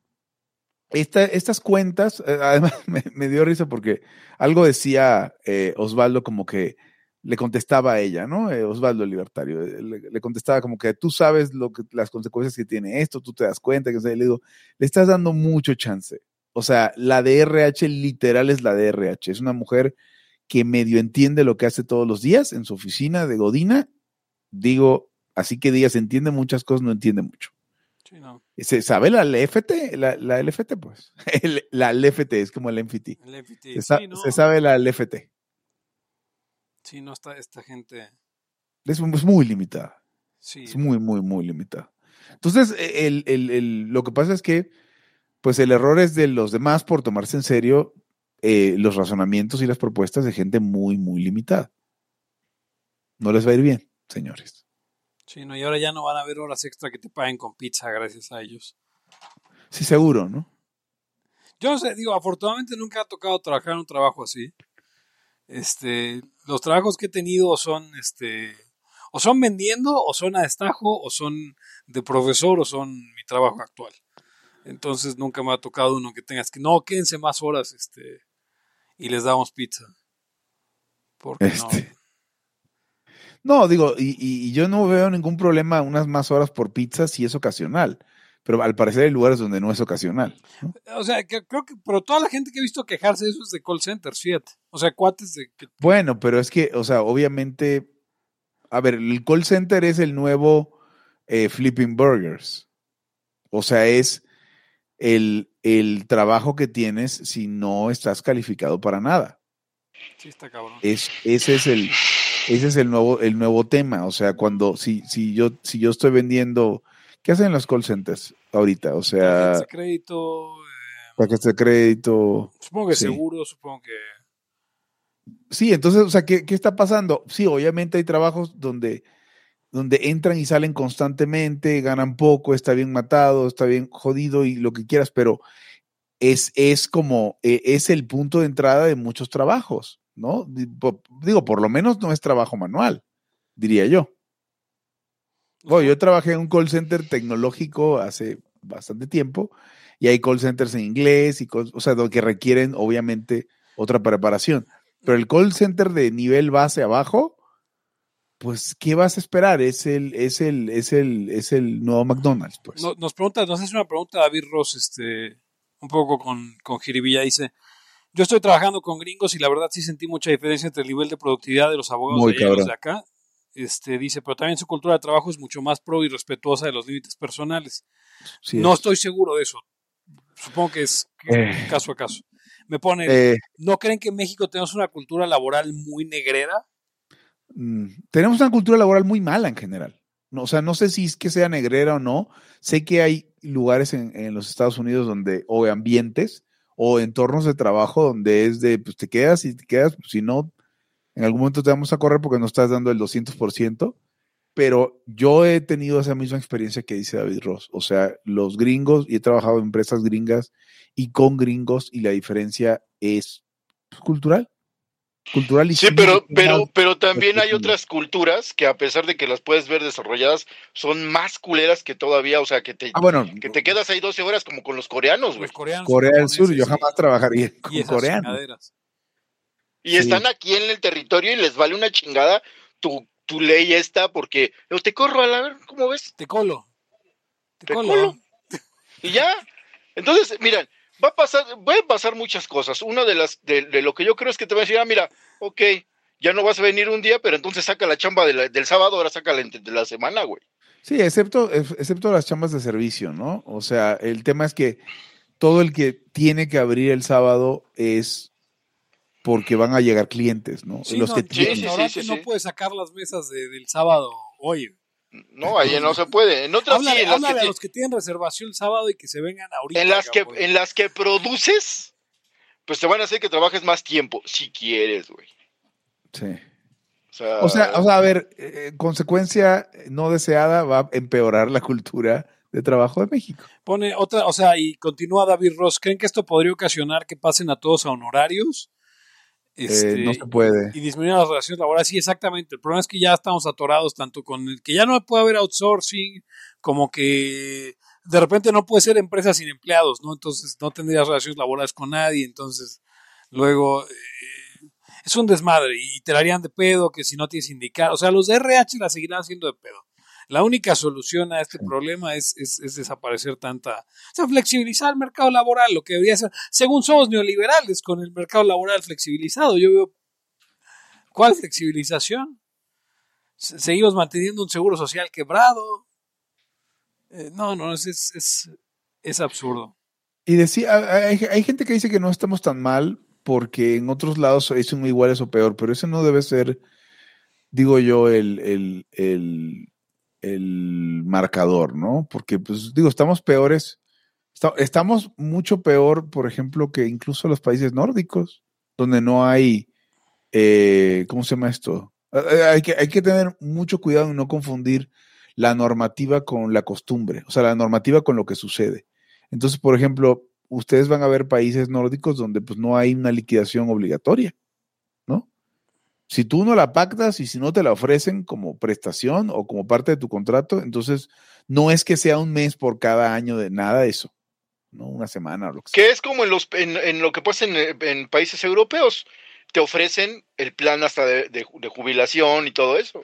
Esta- estas cuentas, eh, además me, dio risa porque algo decía eh, Osvaldo como que le contestaba a ella, ¿no? Eh, Osvaldo el libertario, le, le contestaba como que tú sabes lo que, las consecuencias que tiene esto, tú te das cuenta, que o sea, le digo, le estás dando mucho chance. O sea, la DRH literal es la DRH, es una mujer que medio entiende lo que hace todos los días en su oficina de Godina. Digo, Así que digas, entiende muchas cosas, no entiende mucho. Sí, no. ¿Se sabe la LFT? La, la LFT, pues. El- la LFT es como el MFT. El FT, Se, sa- no. se sabe la LFT. Sí, no está esta gente. Es, es muy limitada. Sí, Es muy, muy, muy limitada. Entonces, e, el, el- el- lo que pasa es que, pues el error es de los demás por tomarse en serio eh, los razonamientos y las propuestas de gente muy, muy limitada. No les va a ir bien, señores. sí, no, y ahora ya no van a haber horas extra que te paguen con pizza gracias a ellos. Sí, seguro, ¿no? Yo no sé, digo, afortunadamente nunca ha tocado trabajar en un trabajo así. Este, los trabajos que he tenido son, este, o son vendiendo, o son a destajo, o son de profesor, o son mi trabajo actual. Entonces nunca me ha tocado uno que tengas que, no, quédense más horas, este, y les damos pizza. Porque no. Este. No, digo, y, y- y yo no veo ningún problema unas más horas por pizza si es ocasional. Pero al parecer hay lugares donde no es ocasional. ¿no? O sea, que creo que, pero toda la gente que he visto quejarse de eso es de call centers, fíjate. O sea, cuates de que Bueno, pero es que, o sea, obviamente, a ver, el call center es el nuevo eh, Flipping Burgers. O sea, es el, el trabajo que tienes si no estás calificado para nada. sí está cabrón. Es, ese es el, ese es el nuevo, el nuevo tema. O sea, cuando, si, si yo, si yo estoy vendiendo, ¿qué hacen los call centers ahorita? O sea, Tarjetas de crédito, eh, paquetes de crédito. supongo que Sí. seguro, supongo que Sí, entonces, o sea, ¿qué, qué está pasando? Sí, obviamente hay trabajos donde, donde entran y salen constantemente, ganan poco, está bien matado, está bien jodido y lo que quieras, pero es, es como, eh, es el punto de entrada de muchos trabajos, ¿no? Digo, por lo menos no es trabajo manual, diría yo. Bueno, yo trabajé en un call center tecnológico hace bastante tiempo y hay call centers en inglés y o sea, que requieren obviamente otra preparación. Pero el call center de nivel base abajo, pues, ¿qué vas a esperar? Es el, es el, es el, es el nuevo McDonald's, pues. No- nos pregunta, nos hace una pregunta David Ross, este, un poco con, con jiribilla, dice, yo estoy trabajando con gringos y la verdad sí sentí mucha diferencia entre el nivel de productividad de los abogados Muy de, allá y los cabrón. de acá. Este, dice, pero también su cultura de trabajo es mucho más pro y respetuosa de los límites personales. Sí no es. estoy seguro de eso. Supongo que es que es Eh. caso a caso. Me pone, Eh, ¿no creen que en México tenemos una cultura laboral muy negrera? Mm, tenemos una cultura laboral muy mala en general. No, o sea, no sé si es que sea negrera o no. Sé que hay lugares en, los Estados Unidos donde, o ambientes, o entornos de trabajo donde es de, pues te quedas y te quedas, pues, si no, en algún momento te vamos a correr porque no estás dando el 200%. Pero yo he tenido esa misma experiencia que dice David Ross. O sea, los gringos, y he trabajado en empresas gringas y con gringos, y la diferencia es pues, cultural. Cultural y Sí, pero, pero, pero también hay otras culturas que a pesar de que las puedes ver desarrolladas, son más culeras que todavía, o sea, que te, Ah, bueno, que te quedas ahí 12 horas como con los coreanos, güey. Corea del Sur, yo y- jamás trabajaría y con coreanos. Y Sí. están aquí en el territorio y les vale una chingada tu, tu ley esta porque yo te corro a la ver, ¿cómo ves? Te colo. Te, Te colo. colo. Y ya. Entonces, miren, va a pasar, pueden pasar muchas cosas. Una de las, de, de lo que yo creo es que te va a decir, ah, mira, ok, ya no vas a venir un día, pero entonces saca la chamba de la- del sábado, ahora saca la de la semana, güey. Sí, excepto, ex- excepto las chambas de servicio, ¿no? O sea, el tema es que todo el que tiene que abrir el sábado es porque van a llegar clientes, ¿no? Sí, Los no, que el sí, tienen. sí, no sí. puede sacar las mesas de- del sábado hoy. No, ahí no se puede. En otras sí, Háblale, en las, que, a los que tienen reservación el sábado y que se vengan ahorita. en las que en las que produces, pues te van a hacer que trabajes más tiempo, si quieres, güey. Sí. O sea, O sea, o sea, a ver, eh, consecuencia no deseada va a empeorar la cultura de trabajo de México. Pone otra, o sea, y continúa David Ross. ¿Creen que esto podría ocasionar que pasen a todos a honorarios? Eh, Este, no se puede. y disminuir las relaciones laborales. Sí, exactamente. El problema es que ya estamos atorados tanto con el que ya no puede haber outsourcing, como que de repente no puede ser empresa sin empleados, ¿no? Entonces no tendrías relaciones laborales con nadie. Entonces, luego eh, es un desmadre y te la harían de pedo que si no tienes sindicato. O sea, los de RH la seguirán haciendo de pedo. La única solución a este problema es, es, es desaparecer tanta. O sea, flexibilizar el mercado laboral, lo que debería ser. Según somos neoliberales con el mercado laboral flexibilizado, yo veo. ¿Cuál flexibilización? Se- Seguimos manteniendo un seguro social quebrado. Eh, no, no, es, es, es, absurdo. Y decía, hay, hay gente que dice que no estamos tan mal porque en otros lados es un iguales o peor, pero ese no debe ser, digo yo, el, el, el, el marcador, ¿no? Porque, pues, digo, estamos peores, esta- estamos mucho peor, por ejemplo, que incluso los países nórdicos, donde no hay, eh, ¿cómo se llama esto? Eh, eh, Hay que, hay que tener mucho cuidado en no confundir la normativa con la costumbre, o sea, la normativa con lo que sucede. Entonces, por ejemplo, ustedes van a ver países nórdicos donde pues no hay una liquidación obligatoria. Si tú no la pactas y si no te la ofrecen como prestación o como parte de tu contrato, entonces no es que sea un mes por cada año de nada de eso, ¿no? Una semana o lo que sea. Que es como en, los, en, en lo que pasa en, en países europeos. Te ofrecen el plan hasta de, de- de jubilación y todo eso.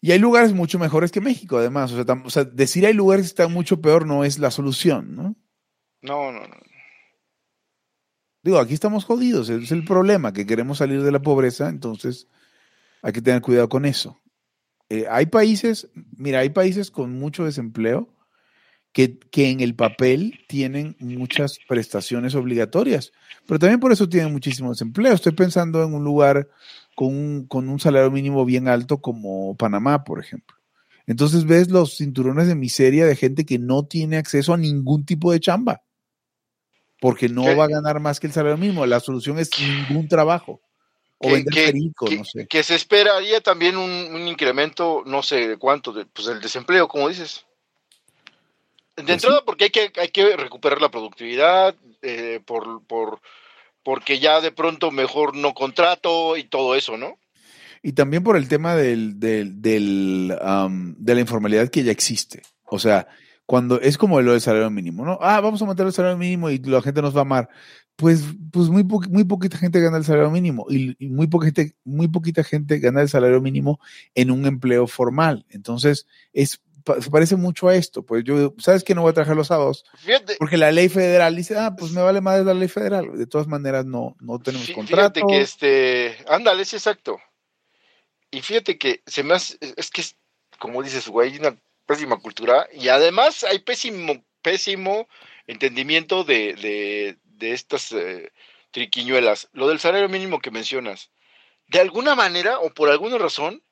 Y hay lugares mucho mejores que México, además. O sea, tam- o sea, decir hay lugares que están mucho peor no es la solución, ¿no? No, no, no. Digo, aquí estamos jodidos, es el problema, que queremos salir de la pobreza, entonces hay que tener cuidado con eso. Eh, hay países, mira, hay países con mucho desempleo que, que en el papel tienen muchas prestaciones obligatorias, pero también por eso tienen muchísimo desempleo. Estoy pensando en un lugar con con un salario mínimo bien alto como Panamá, por ejemplo. Entonces ves los cinturones de miseria de gente que no tiene acceso a ningún tipo de chamba porque no ¿Qué? va a ganar más que el salario mínimo. La solución es ningún trabajo. O vender perico, no sé. que se esperaría también un, un incremento, no sé de cuánto, de, pues el desempleo, como dices. De Pues entrada, porque hay que, hay que recuperar la productividad, eh, por, por, porque ya de pronto mejor no contrato y todo eso, ¿no? Y también por el tema del, del, del, am, de la informalidad que ya existe. O sea, cuando es como lo del salario mínimo, ¿no? Ah, vamos a aumentar el salario mínimo y la gente nos va a amar. Pues, pues muy, po- muy poquita gente gana el salario mínimo y, y muy, gente, muy poquita gente gana el salario mínimo en un empleo formal. Entonces, es, pa- se parece mucho a esto. Pues yo, ¿sabes que no voy a trabajar los sábados? Fíjate, Porque la ley federal dice, ah, pues me vale más la ley federal. De todas maneras, no, no tenemos fí- contrato. fíjate que este, ándale, es exacto. Y fíjate que se me hace, es que es, como dices, güey, hay una pésima cultura y además hay pésimo, pésimo entendimiento de, de, de estas eh, triquiñuelas. Lo del salario mínimo que mencionas, de alguna manera o por alguna razón,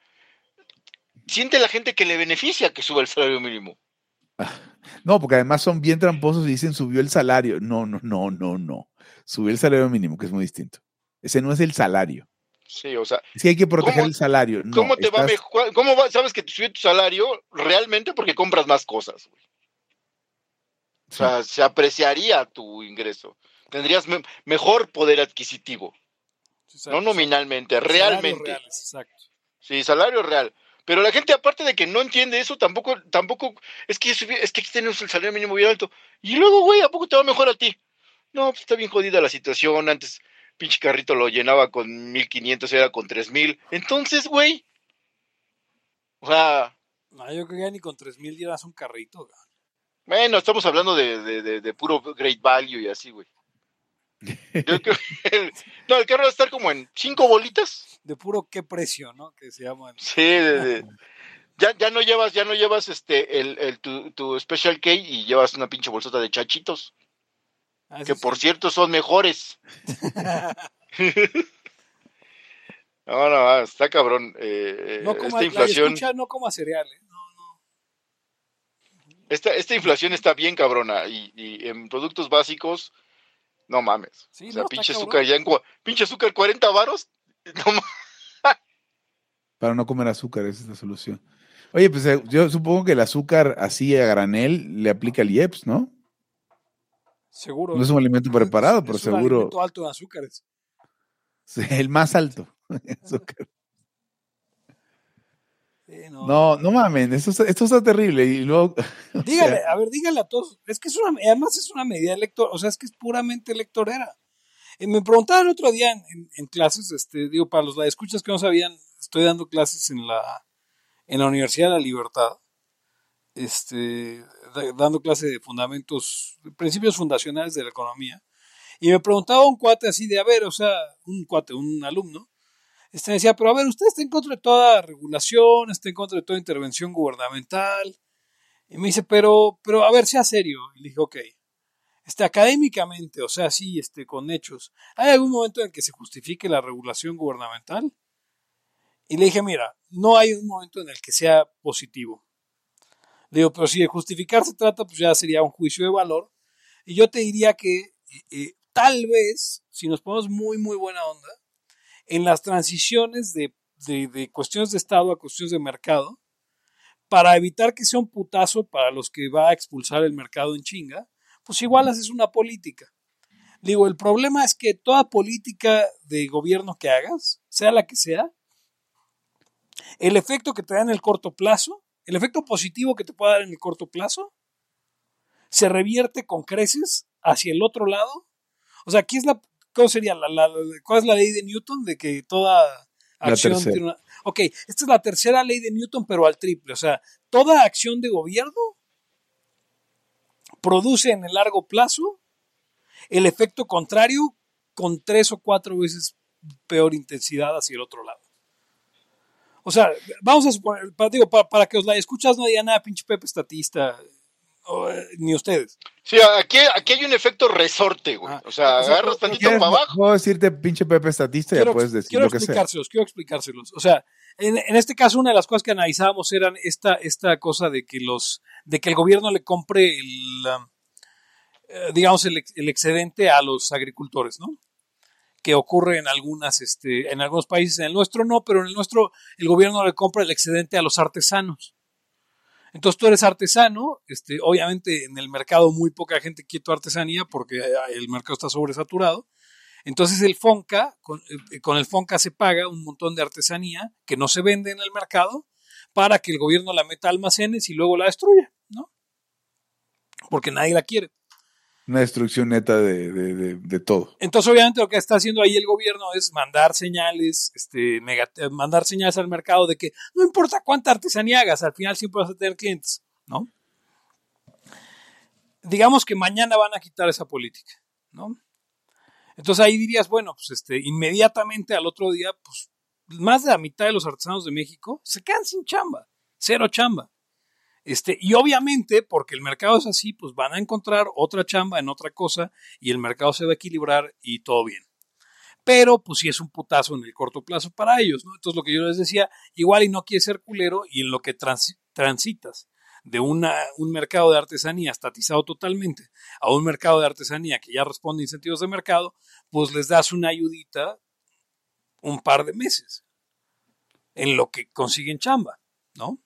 siente la gente que le beneficia que suba el salario mínimo. No, porque además son bien tramposos y dicen subió el salario. No, no, no, no, no. Subió el salario mínimo, que es muy distinto. Ese no es el salario. Sí, o sea, Es que hay que proteger ¿Cómo- el salario. No, ¿cómo te va mejor? ¿Cómo va- sabes que te subió tu salario realmente porque compras más cosas? güey? O sí. sea, se apreciaría tu ingreso. Tendrías me- mejor poder adquisitivo, Exacto, no nominalmente, realmente. reales, exacto. Sí, salario real. Pero la gente, aparte de que no entiende eso, tampoco, tampoco, es que, es que aquí tenemos el salario mínimo bien alto. Y luego, güey, ¿a poco te va mejor a ti? No, pues está bien jodida la situación. Antes, pinche carrito lo llenaba con 1500, era con 3000. Entonces, güey. O sea, No, yo creo que ya ni con 3000 llevas un carrito. güey. bueno, estamos hablando de, de, de, de puro great value y así, güey. Yo creo que el- no, el carro va a estar como en cinco bolitas. De puro qué precio, ¿no? Que se llaman. Sí, de- de- ya, ya no llevas, ya no llevas este el, el tu, tu special K y llevas una pinche bolsota de chachitos, Ah, que sí, por sí. cierto son mejores. No, no, está cabrón. eh, No eh, coma, esta la inflación, escucha, no coma cereal. ¿eh? No, no. esta, esta inflación está bien cabrona y, y en productos básicos, no mames. Sí, o sea, no, pinche azúcar ya en pinche azúcar 40 varos. No mames. Para no comer azúcar, esa es la solución. Oye, pues yo supongo que el azúcar así a granel le aplica el IEPS, ¿no? Seguro. No es un alimento preparado, pero es un seguro alimento alto en azúcares. sí, el más alto. Azúcar. Sí, no. No, no mamen, esto, está- esto está terrible. Y luego, Dígale, sea, a ver, dígale a todos. Es que es una, además es una medida electoral, o sea, es que es puramente electorera. Eh, me preguntaban otro día en, en- en clases, este, digo, para los escuchas que no sabían, estoy dando clases en la, en la Universidad de la Libertad, este, dando clase de fundamentos, principios fundacionales de la economía. Y me preguntaba un cuate así de, a ver, o sea, un cuate, un alumno, Este me decía, pero a ver, usted está en contra de toda regulación, está en contra de toda intervención gubernamental. Y me dice, pero, pero a ver, sea serio. Y le dije, ok, este, académicamente, o sea, sí, este, con hechos, ¿hay algún momento en que se justifique la regulación gubernamental? Y le dije, mira, no hay un momento en el que sea positivo. Digo, pero si de justificar se trata, pues ya sería un juicio de valor. Y yo te diría que eh, eh, tal vez, si nos ponemos muy, muy buena onda, en las transiciones de, de, de cuestiones de Estado a cuestiones de mercado, para evitar que sea un putazo para los que va a expulsar el mercado en chinga, pues igual haces una política. Digo, el problema es que toda política de gobierno que hagas, sea la que sea, el efecto que te da en el corto plazo, el efecto positivo que te puede dar en el corto plazo, se revierte con creces hacia el otro lado. O sea, aquí es la, ¿cómo sería? La, la, ¿Cuál es la ley de Newton? De que toda acción tiene una... Ok, esta es la tercera ley de Newton, pero al triple. O sea, toda acción de gobierno produce en el largo plazo el efecto contrario con tres o cuatro veces peor intensidad hacia el otro lado. O sea, vamos a suponer, para, digo, para, para que os la escuchas no digan nada, pinche Pepe estatista, o, eh, ni ustedes. Sí, aquí, aquí hay un efecto resorte, güey. Ah, o sea, o sea, agarras tantito ¿Quieres- para abajo. Puedo decirte pinche Pepe estatista y ya quiero, puedes decir quiero lo que sea. explicárselos, quiero explicárselos. O sea, en, en este caso una de las cosas que analizábamos eran esta, esta cosa de que los, de que el gobierno le compre el, um, eh, digamos, el, el excedente a los agricultores, ¿no? Que ocurre en algunas, este, en algunos países, en el nuestro no, pero en el nuestro el gobierno le compra el excedente a los artesanos. Entonces tú eres artesano, este, obviamente en el mercado muy poca gente quiere tu artesanía porque eh, el mercado está sobresaturado. Entonces el FONCA, con, eh, con el FONCA se paga un montón de artesanía que no se vende en el mercado para que el gobierno la meta a almacenes y luego la destruya, ¿no? Porque nadie la quiere. Una destrucción neta de, de, de, todo. Entonces, obviamente, lo que está haciendo ahí el gobierno es mandar señales, este, eh, mandar señales al mercado de que no importa cuánta artesanía hagas, al final siempre vas a tener clientes, ¿no? Digamos que mañana van a quitar esa política, ¿no? Entonces ahí dirías, bueno, pues este, inmediatamente al otro día, pues más de la mitad de los artesanos de México se quedan sin chamba, cero chamba. Este, y obviamente, porque el mercado es así, pues van a encontrar otra chamba en otra cosa y el mercado se va a equilibrar y todo bien. Pero, pues sí es un putazo en el corto plazo para ellos, ¿no? Entonces, lo que yo les decía, igual y no quieres ser culero y en lo que trans- transitas de una, un mercado de artesanía estatizado totalmente a un mercado de artesanía que ya responde a incentivos de mercado, pues les das una ayudita un par de meses en lo que consiguen chamba, ¿no?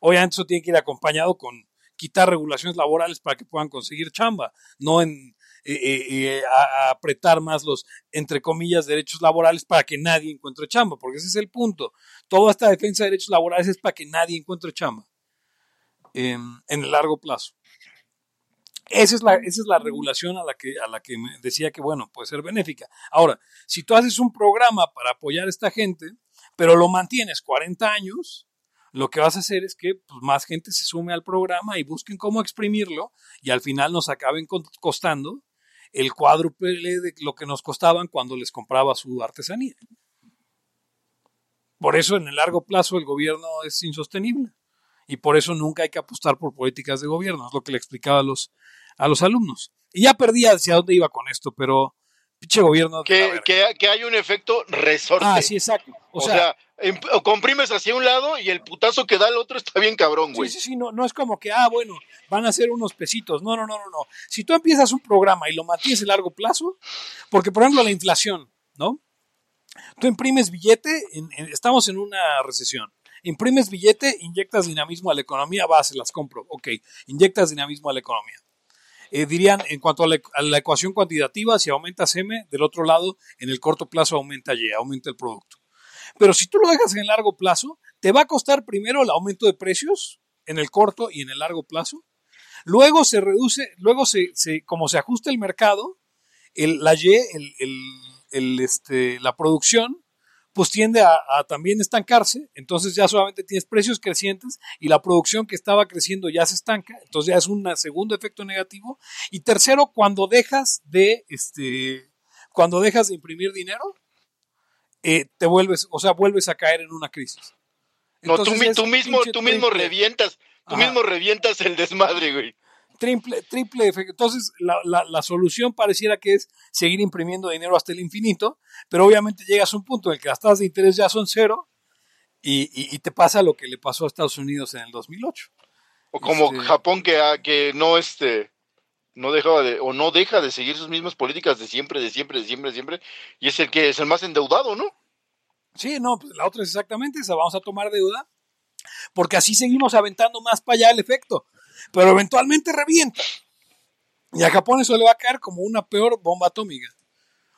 Obviamente eso tiene que ir acompañado con quitar regulaciones laborales para que puedan conseguir chamba, no en eh, eh, eh, apretar más los, entre comillas, derechos laborales para que nadie encuentre chamba, porque ese es el punto. Toda esta defensa de derechos laborales es para que nadie encuentre chamba en, en el largo plazo. Esa es, la, esa es la regulación a la, que, a la que decía que, bueno, puede ser benéfica. Ahora, si tú haces un programa para apoyar a esta gente, pero lo mantienes 40 años, lo que vas a hacer es que pues, más gente se sume al programa y busquen cómo exprimirlo y al final nos acaben co- costando el cuádruple de lo que nos costaban cuando les compraba su artesanía. Por eso en el largo plazo el gobierno es insostenible y por eso nunca hay que apostar por políticas de gobierno, es lo que le explicaba a los, a los alumnos. Y ya perdí hacia dónde iba con esto, pero pinche gobierno. Que, que, que hay un efecto resorte. ah, sí, exacto. O, O, sea, comprimes hacia un lado y el putazo que da el otro está bien cabrón, Sí, güey. sí, sí, no, no es como que, ah, bueno, van a ser unos pesitos. No, no, no, no, no. Si tú empiezas un programa y lo mantienes a largo plazo, porque por ejemplo la inflación, ¿no? Tú imprimes billete, en- en- estamos en una recesión. Imprimes billete, inyectas dinamismo a la economía, va, se las compro. Ok, inyectas dinamismo a la economía. Eh, dirían, en cuanto a la, a la ecuación cuantitativa, si aumentas M, del otro lado, en el corto plazo aumenta Y, aumenta el producto. Pero si tú lo dejas en el largo plazo, te va a costar primero el aumento de precios en el corto y en el largo plazo. Luego se reduce, luego se, como se ajusta el mercado, el, la Y, este, la producción, pues tiende a, a también estancarse. Entonces ya solamente tienes precios crecientes y la producción que estaba creciendo ya se estanca. Entonces ya es un segundo efecto negativo. Y tercero, cuando dejas de, este, cuando dejas de imprimir dinero, eh, te vuelves, o sea, vuelves a caer en una crisis. No, tú, mismo, tú mismo revientas, tú Ajá. mismo revientas el desmadre, güey. triple, triple efecto. Entonces, la, la, la solución pareciera que es seguir imprimiendo dinero hasta el infinito, pero obviamente llegas a un punto en el que las tasas de interés ya son cero y, y- y te pasa lo que le pasó a Estados Unidos en el 2008. O como Este- Japón que, ah, que no este no dejaba de o no deja de seguir sus mismas políticas de siempre, de siempre, de siempre, de siempre y es el que es el más endeudado, ¿no? Sí, no, pues la otra es exactamente esa, vamos a tomar deuda, porque así seguimos aventando más para allá el efecto, pero eventualmente revienta. Y a Japón eso le va a caer como una peor bomba atómica.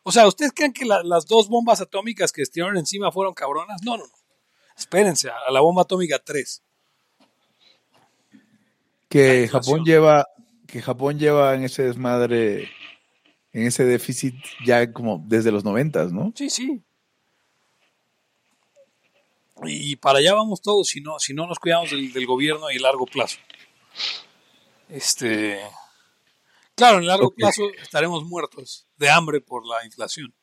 O sea, ¿ustedes creen que la- las dos bombas atómicas que estiraron encima fueron cabronas? No, no, no. Espérense, a, a la bomba atómica 3. Que. Japón lleva, que Japón lleva en ese desmadre, en ese déficit ya como desde los noventas, ¿no? Sí, sí. Y, para allá vamos todos si no, si no nos cuidamos del, del gobierno y el largo plazo. Este. Claro, en el largo plazo estaremos muertos de hambre por la inflación.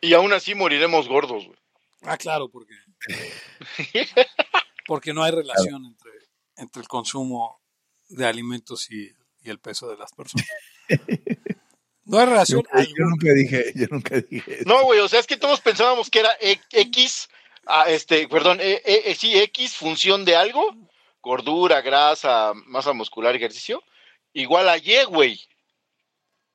Y aún así moriremos gordos, güey. Ah, claro, porque. Porque no hay relación entre, entre el consumo de alimentos y, y el peso de las personas. No hay relación yo nunca dije, yo nunca dije eso. No, güey, o sea, es que todos pensábamos que era E- X, ah, este, perdón, eh, eh, eh, sí, X función de algo, gordura, grasa, masa muscular, ejercicio, igual a Y, güey,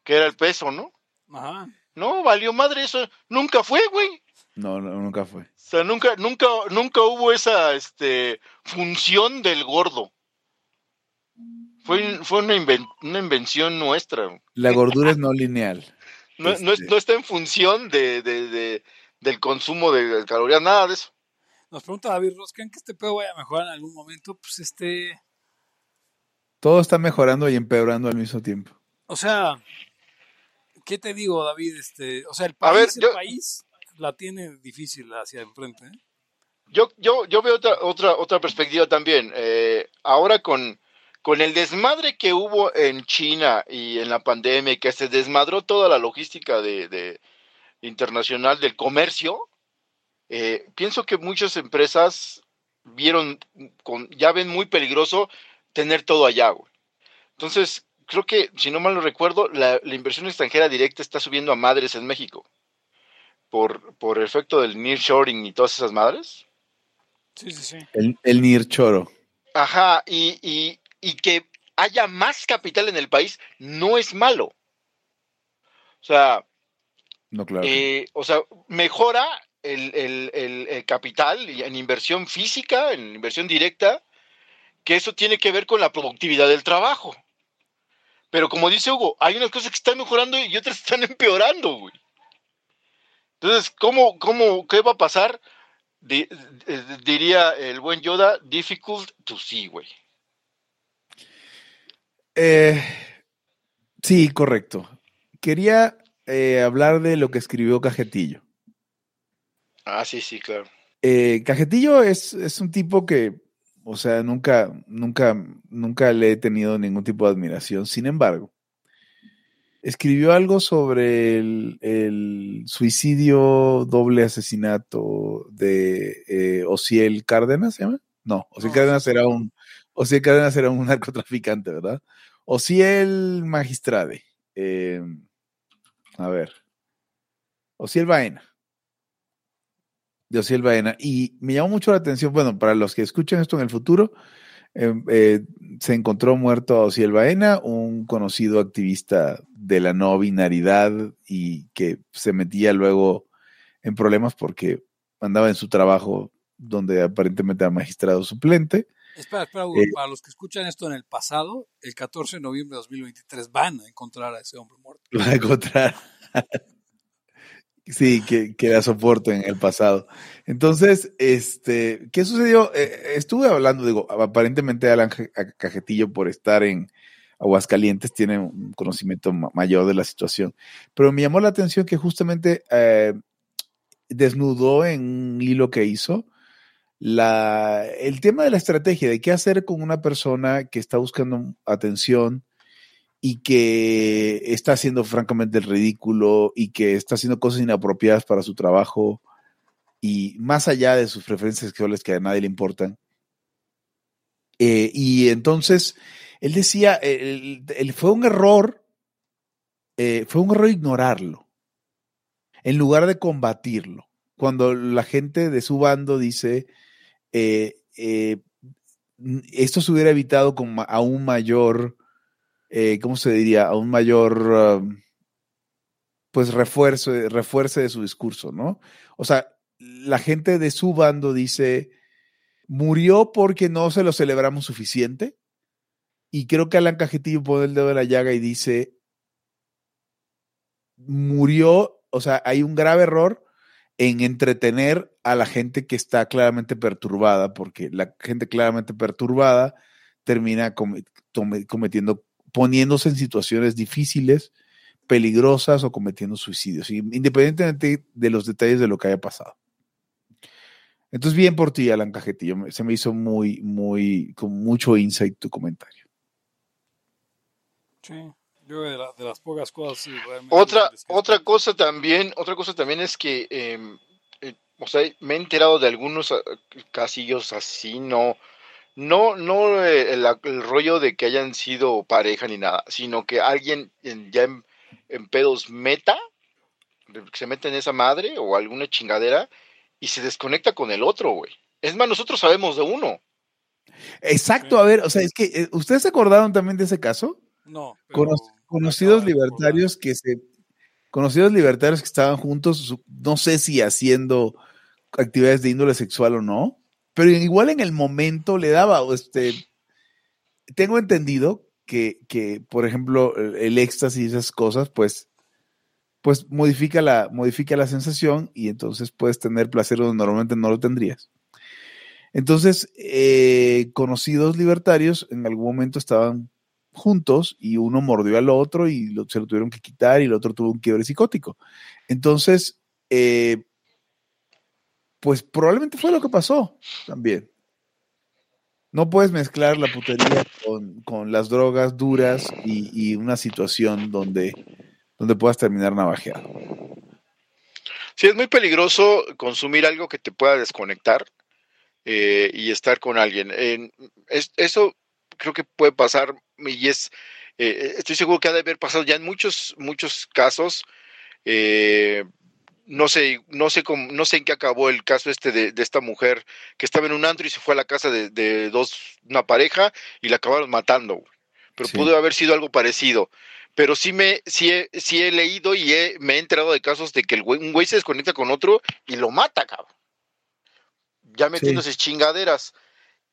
que era el peso, ¿no? Ajá. No, valió madre eso, nunca fue, güey. No, no, nunca fue. O sea, nunca, nunca, nunca hubo esa este, función del gordo. Fue, fue una, inven- una invención nuestra. La gordura es no lineal. No, no, es- Este. no está en función de, de- de- del consumo de calorías, nada de eso. Nos pregunta David Ross, ¿creen que este pedo vaya a mejorar en algún momento? Pues este. Todo está mejorando y empeorando al mismo tiempo. O sea, ¿qué te digo, David? Este, o sea, el A país, ver, el yo- país la tiene difícil hacia enfrente. ¿eh? Yo, yo, yo veo otra, otra, otra perspectiva también. Eh, ahora con, con el desmadre que hubo en China y en la pandemia, que se desmadró toda la logística de, de- internacional del comercio, eh, pienso que muchas empresas vieron, con, ya ven muy peligroso tener todo allá. Entonces, creo que, si no mal lo recuerdo, la inversión extranjera directa está subiendo a madres en México. Por, por efecto del nearshoring y todas esas madres. Sí, sí, sí. El, el Nirchoro. Ajá, y, y, y que haya más capital en el país no es malo. O sea, No, claro. eh, o sea mejora el, el- el- el capital y en inversión física, en inversión directa, que eso tiene que ver con la productividad del trabajo. Pero como dice Hugo, hay unas cosas que están mejorando y otras están empeorando, güey. Entonces, ¿cómo, cómo, qué va a pasar? Eh, diría el buen Yoda, difficult to see, güey. Eh, sí, correcto. Quería eh, hablar de lo que escribió Cajetillo. Ah, sí, sí, claro. Eh, Cajetillo es, es un tipo que, o sea, nunca, nunca, nunca le he tenido ningún tipo de admiración. Sin embargo, escribió algo sobre el, el suicidio doble asesinato de eh, Ociel Cárdenas, ¿se llama? No, Ociel No, Cárdenas era un, Ociel Cárdenas era un narcotraficante, ¿verdad? Ociel Magistrade. eh, a ver. Ociel Baena de Ociel Baena. Y me llamó mucho la atención, bueno, para los que escuchan esto en el futuro, eh, eh, se encontró muerto a Ociel Baena, un conocido activista de la no binaridad y que se metía luego en problemas porque andaba en su trabajo donde aparentemente era magistrado suplente. Espera, espera, Hugo, Eh, para los que escuchan esto en el pasado, el 14 de noviembre de 2023 van a encontrar a ese hombre muerto. Lo va a encontrar. Sí, que, que soporte en el pasado. Entonces, este, ¿qué sucedió? Eh, estuve hablando, digo, aparentemente Alan Cajetillo por estar en Aguascalientes tiene un conocimiento ma- mayor de la situación, pero me llamó la atención que justamente eh, desnudó en un hilo que hizo la, el tema de la estrategia, de qué hacer con una persona que está buscando atención y que está haciendo francamente el ridículo y que está haciendo cosas inapropiadas para su trabajo y más allá de sus preferencias sexuales que a nadie le importan. Eh, y entonces él decía, el, fue un error, eh, fue un error ignorarlo, en lugar de combatirlo. Cuando la gente de su bando dice, eh, esto se hubiera evitado con aún mayor, ¿cómo se diría? A un mayor, um, pues refuerzo, refuerce de su discurso, ¿no? O sea, la gente de su bando dice, murió porque no se lo celebramos suficiente. Y creo que Alan Cajetillo pone el dedo en la llaga y dice, murió, o sea, hay un grave error en entretener a la gente que está claramente perturbada, porque la gente claramente perturbada termina cometiendo, poniéndose en situaciones difíciles, peligrosas o cometiendo suicidios, independientemente de los detalles de lo que haya pasado. Entonces, bien por ti, Alan Cajetillo. Se me hizo muy, muy, con mucho insight tu comentario. Sí, yo de, las pocas cosas. otra, otra cosa también, otra cosa también es que, em, eh, o sea, me he enterado de algunos ah, casillos así, no, no, no eh, el, rollo de que hayan sido pareja ni nada, sino que alguien ya en, en pedos meta, se mete en esa madre o alguna chingadera y se desconecta con el otro, güey. Es más, nosotros sabemos de uno. Exacto, a ver, o sea, es que, eh, ¿ustedes se acordaron también de ese caso? No. conocidos libertarios que se, conocidos libertarios que estaban juntos, no sé si haciendo actividades de índole sexual o no, pero igual en el momento le daba, este, tengo entendido que, que por ejemplo, el éxtasis y esas cosas, pues, pues modifica la, modifica la sensación y entonces puedes tener placer donde normalmente no lo tendrías. Entonces, eh, conocidos libertarios en algún momento estaban juntos y uno mordió al otro y se lo tuvieron que quitar y el otro tuvo un quiebre psicótico. Entonces, eh, pues probablemente fue lo que pasó también. No puedes mezclar la putería con, las drogas duras y una situación donde donde puedas terminar navajeado. Sí, es muy peligroso consumir algo que te pueda desconectar eh, y estar con alguien. eso creo que puede pasar y es, eh, estoy seguro que ha de haber pasado ya en muchos, muchos casos. Eh, no sé, no sé cómo, no sé en qué acabó el caso este de, esta mujer que estaba en un antro y se fue a la casa de, dos, una pareja y la acabaron matando. Pero pudo haber sido algo parecido pero sí me sí he, sí he leído y me he enterado de casos de que el un güey se desconecta con otro y lo mata, cabrón. Ya metiéndose chingaderas.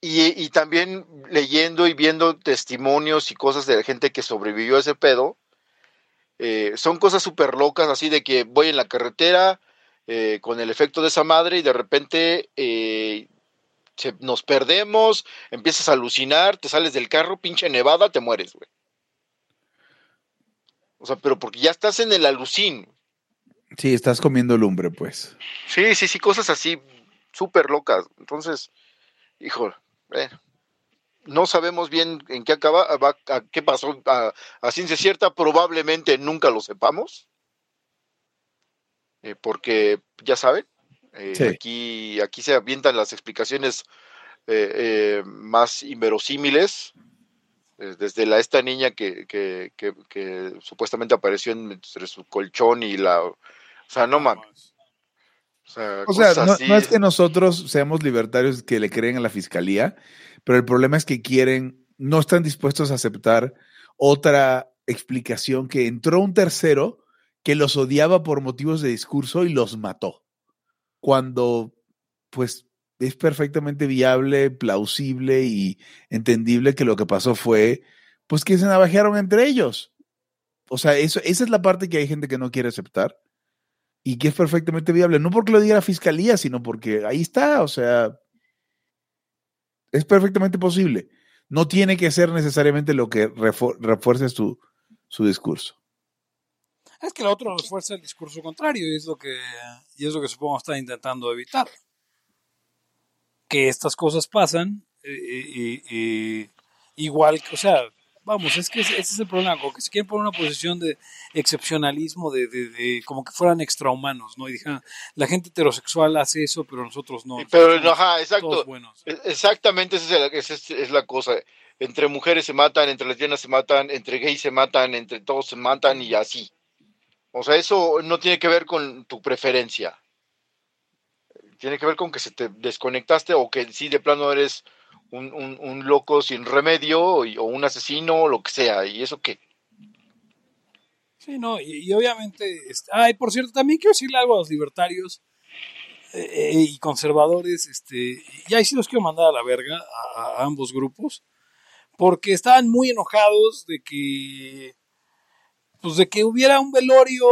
Y, también leyendo y viendo testimonios y cosas de la gente que sobrevivió a ese pedo, eh, son cosas súper locas, así de que voy en la carretera eh, con el efecto de esa madre y de repente eh, nos perdemos, empiezas a alucinar, te sales del carro, pinche nevada, te mueres, güey. O sea, pero porque ya estás en el alucín. Sí, estás comiendo lumbre, pues. Sí, sí, sí, cosas así súper locas. Entonces, hijo, eh, no sabemos bien en qué acaba, qué pasó a, ciencia cierta, probablemente nunca lo sepamos. Eh, porque, ya saben, eh, aquí, aquí se avientan las explicaciones más inverosímiles eh, desde la esta niña que, que, que, supuestamente apareció entre su colchón y la o sea no mames. O sea, no, es que nosotros seamos libertarios que le creen a la fiscalía pero el problema es que quieren no están dispuestos a aceptar otra explicación que entró un tercero que los odiaba por motivos de discurso y los mató cuando pues es perfectamente viable, plausible y entendible que lo que pasó fue, pues que se navajearon entre ellos. O sea, eso, esa es la parte que hay gente que no quiere aceptar y que es perfectamente viable, no porque lo diga la fiscalía, sino porque ahí está, o sea, es perfectamente posible. No tiene que ser necesariamente lo que refuerce su, su discurso. Es que el otro refuerza el discurso contrario y es lo que, y es lo que supongo está intentando evitar que estas cosas pasan, eh, igual, o sea, Vamos, es que ese, ese es el problema, como que se quieren poner una posición de excepcionalismo, de, de, de como que fueran extrahumanos, ¿no? Y dijeron, la gente heterosexual hace eso, pero nosotros no. Pero, nosotros ajá, exacto. E- Exactamente, esa es, la, esa es- es la cosa. Entre mujeres se matan, entre lesbianas se matan, entre gays se matan, entre todos se matan y así. O sea, eso no tiene que ver con tu preferencia. Tiene que ver con que se te desconectaste o que sí de plano eres un, un- un loco sin remedio y- o un asesino o lo que sea. ¿Y eso qué? Sí, no, y, y obviamente, este, ay, por cierto, también quiero decirle algo a los libertarios eh, eh, y conservadores, este, y ahí sí los quiero mandar a la verga, a, a ambos grupos, porque estaban muy enojados de que, pues de que hubiera un velorio,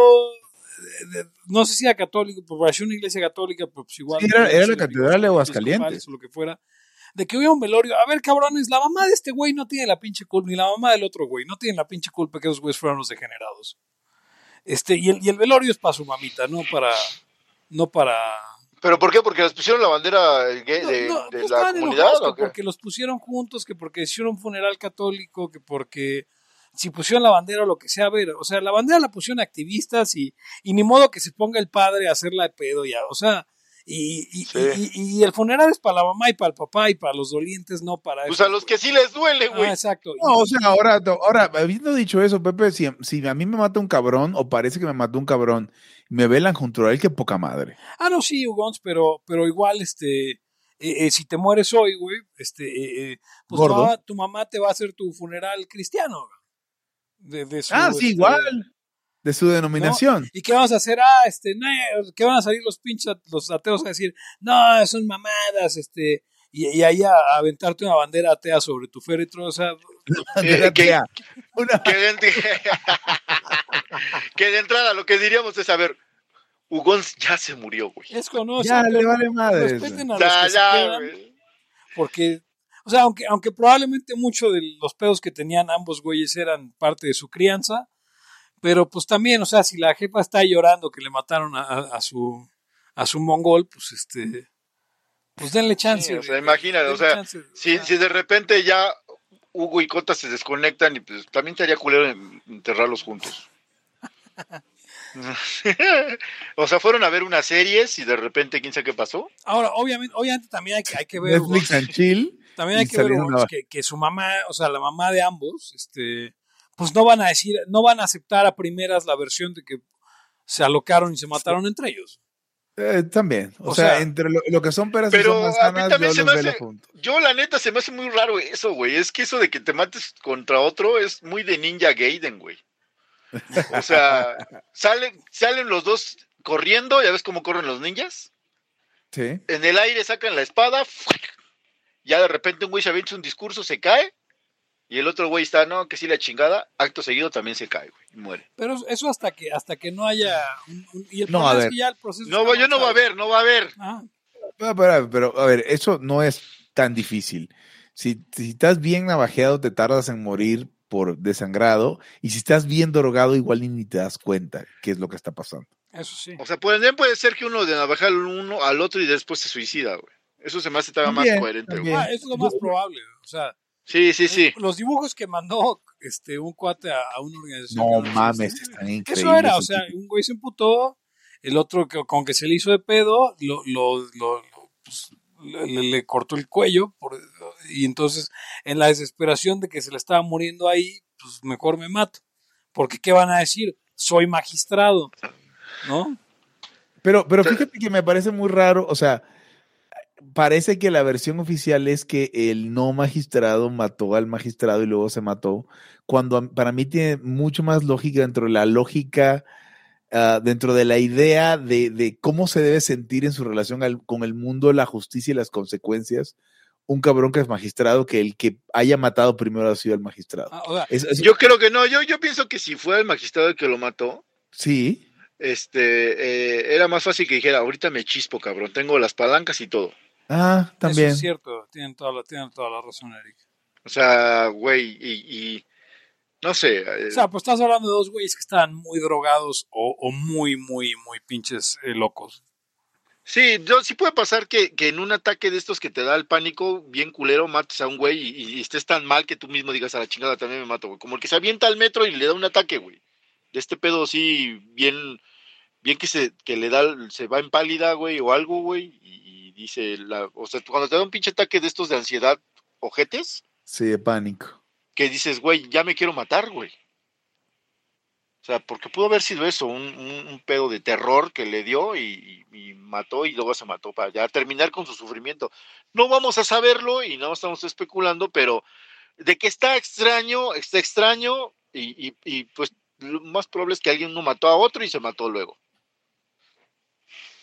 de- de- no sé si era católico, pues parecía una iglesia católica, pero pues igual. Sí, era- era la catedral de Aguascalientes. O lo que fuera. De que hubiera un velorio. A ver, cabrones, la mamá de este güey no tiene la pinche culpa, ni la mamá del otro güey, no tiene la pinche culpa que esos güeyes fueran los degenerados. Este, y el, y el velorio es para su mamita, no para. No para. ¿Pero por qué? ¿Porque les pusieron la bandera gay de, no, de pues la comunidad? ¿o qué? porque los pusieron juntos, que porque hicieron un funeral católico, que porque si pusieron la bandera o lo que sea, a ver, o sea, la bandera la pusieron activistas y, y ni modo que se ponga el padre a hacerla de pedo ya, o sea, y, y, Sí. y- y el funeral es para la mamá y para el papá y para los dolientes, no para Pues esos a los que sí les duele, güey. Ah, exacto. No, o sea, ahora, ahora, habiendo dicho eso, Pepe, si, si a mí me mata un cabrón, o parece que me mató un cabrón, y me velan junto a él, qué poca madre. Ah, no, sí, Ugons, pero, pero igual, este, eh, eh, si te mueres hoy, güey, este, eh, eh, pues tu Gordo. mamá, tu mamá te va a hacer tu funeral cristiano. De, de su, Ah, sí, este, igual. De su denominación. ¿Y qué vamos a hacer? Ah, este, no, que van a salir los pinches, los ateos a decir, no, son mamadas, este, y, y ahí a, a aventarte una bandera atea sobre tu féretro, o sea, Bandera que- atea. Una- Que de, que de entrada lo que diríamos es, a ver, Ugón ya se murió, güey. es ya o sea, le vale madre. respeten a los Ya, ya, quedan, güey. porque, o sea, aunque, aunque probablemente muchos de los pedos que tenían ambos güeyes eran parte de su crianza, pero pues también, o sea, si la jefa está llorando que le mataron a, a- a su a su mongol, pues este, pues denle chance. Sí, o sea, imagínate, o sea, chance, Si, si de repente ya Hugo y Cota se desconectan y pues también te haría culero en- enterrarlos juntos. o sea, fueron a ver unas series y de repente quién sabe qué pasó. Ahora, obviamente, obviamente también hay que, hay que ver, Netflix and chill. también hay que ver que, que su mamá, o sea, la mamá de ambos, este, pues no van a decir, no van a aceptar a primeras la versión de que se alocaron y se mataron entre ellos. Eh, también. O, O sea, sea, entre lo, lo que son peras pero y son a mí manzanas, también yo se me hace-. Yo la neta se me hace muy raro eso, güey. Es que eso de que te mates contra otro es muy de Ninja Gaiden, güey. O sea, salen, salen los dos corriendo, ya ves cómo corren los ninjas. Sí. En el aire sacan la espada, ya de repente un güey se avienta un discurso, se cae, y el otro güey está, no, que sí la chingada, acto seguido también se cae, güey, y muere. Pero eso hasta que, hasta que no haya un, un- y el No, problema a es ver. que ya el proceso No, yo no va a ver, no va a haber. Ah, Pero, pero, pero, a ver, eso no es tan difícil. Si, si estás bien navajeado, te tardas en morir por desangrado. Y si estás bien drogado, igual ni- te das cuenta qué es lo que está pasando. eso sí. O sea, puede, puede ser que uno de navajar al uno al otro y después se suicida, güey. Eso se me hace todavía más coherente, güey. Ah, eso es lo más probable. O sea, Sí, sí, sí. los dibujos que mandó este un cuate a, a una organización. No mames, están increíbles. Eso era, o sea, un güey se emputó, el otro que, con que se le hizo de pedo, lo, lo, lo- lo, pues, le, le- le cortó el cuello, por- y entonces, en la desesperación de que se le estaba muriendo ahí, pues mejor me mato. Porque, ¿qué van a decir? Soy magistrado, ¿no? Pero, pero fíjate que me parece muy raro, o sea, parece que la versión oficial es que el no magistrado mató al magistrado y luego se mató, cuando para mí tiene mucho más lógica dentro de la lógica, ah, dentro de la idea de, de cómo se debe sentir en su relación al- con el mundo, la justicia y las consecuencias, un cabrón que es magistrado que el que haya matado primero ha sido el magistrado. Ah, o sea, Es- es- Yo creo que no, yo, yo pienso que si fue el magistrado el que lo mató, sí, este, eh, era más fácil que dijera, ahorita me chispo, cabrón, tengo las palancas y todo. Ah, eso también. es cierto, tienen toda la, tienen toda la razón, Eric. O sea, güey, y, y no sé, eh, O sea, pues estás hablando de dos güeyes que estaban muy drogados o, o muy, muy, muy pinches eh, locos. Sí, yo, sí puede pasar que, que en un ataque de estos que te da el pánico, bien culero, mates a un güey y, y estés tan mal que tú mismo digas a la chingada también me mato, güey. Como el que se avienta al metro y le da un ataque, güey. De este pedo sí, bien, bien que se, que le da, se va en pálida, güey, o algo, güey, y, y dice, la, o sea, cuando te da un pinche ataque de estos de ansiedad, ojetes, Sí, de pánico. que dices, güey, ya me quiero matar, güey. O sea, porque pudo haber sido eso, un, un- un pedo de terror que le dio y, y- y mató y luego se mató para ya terminar con su sufrimiento. No vamos a saberlo y no estamos especulando, pero de que está extraño, está extraño y, y- y, pues lo más probable es que alguien no mató a otro y se mató luego.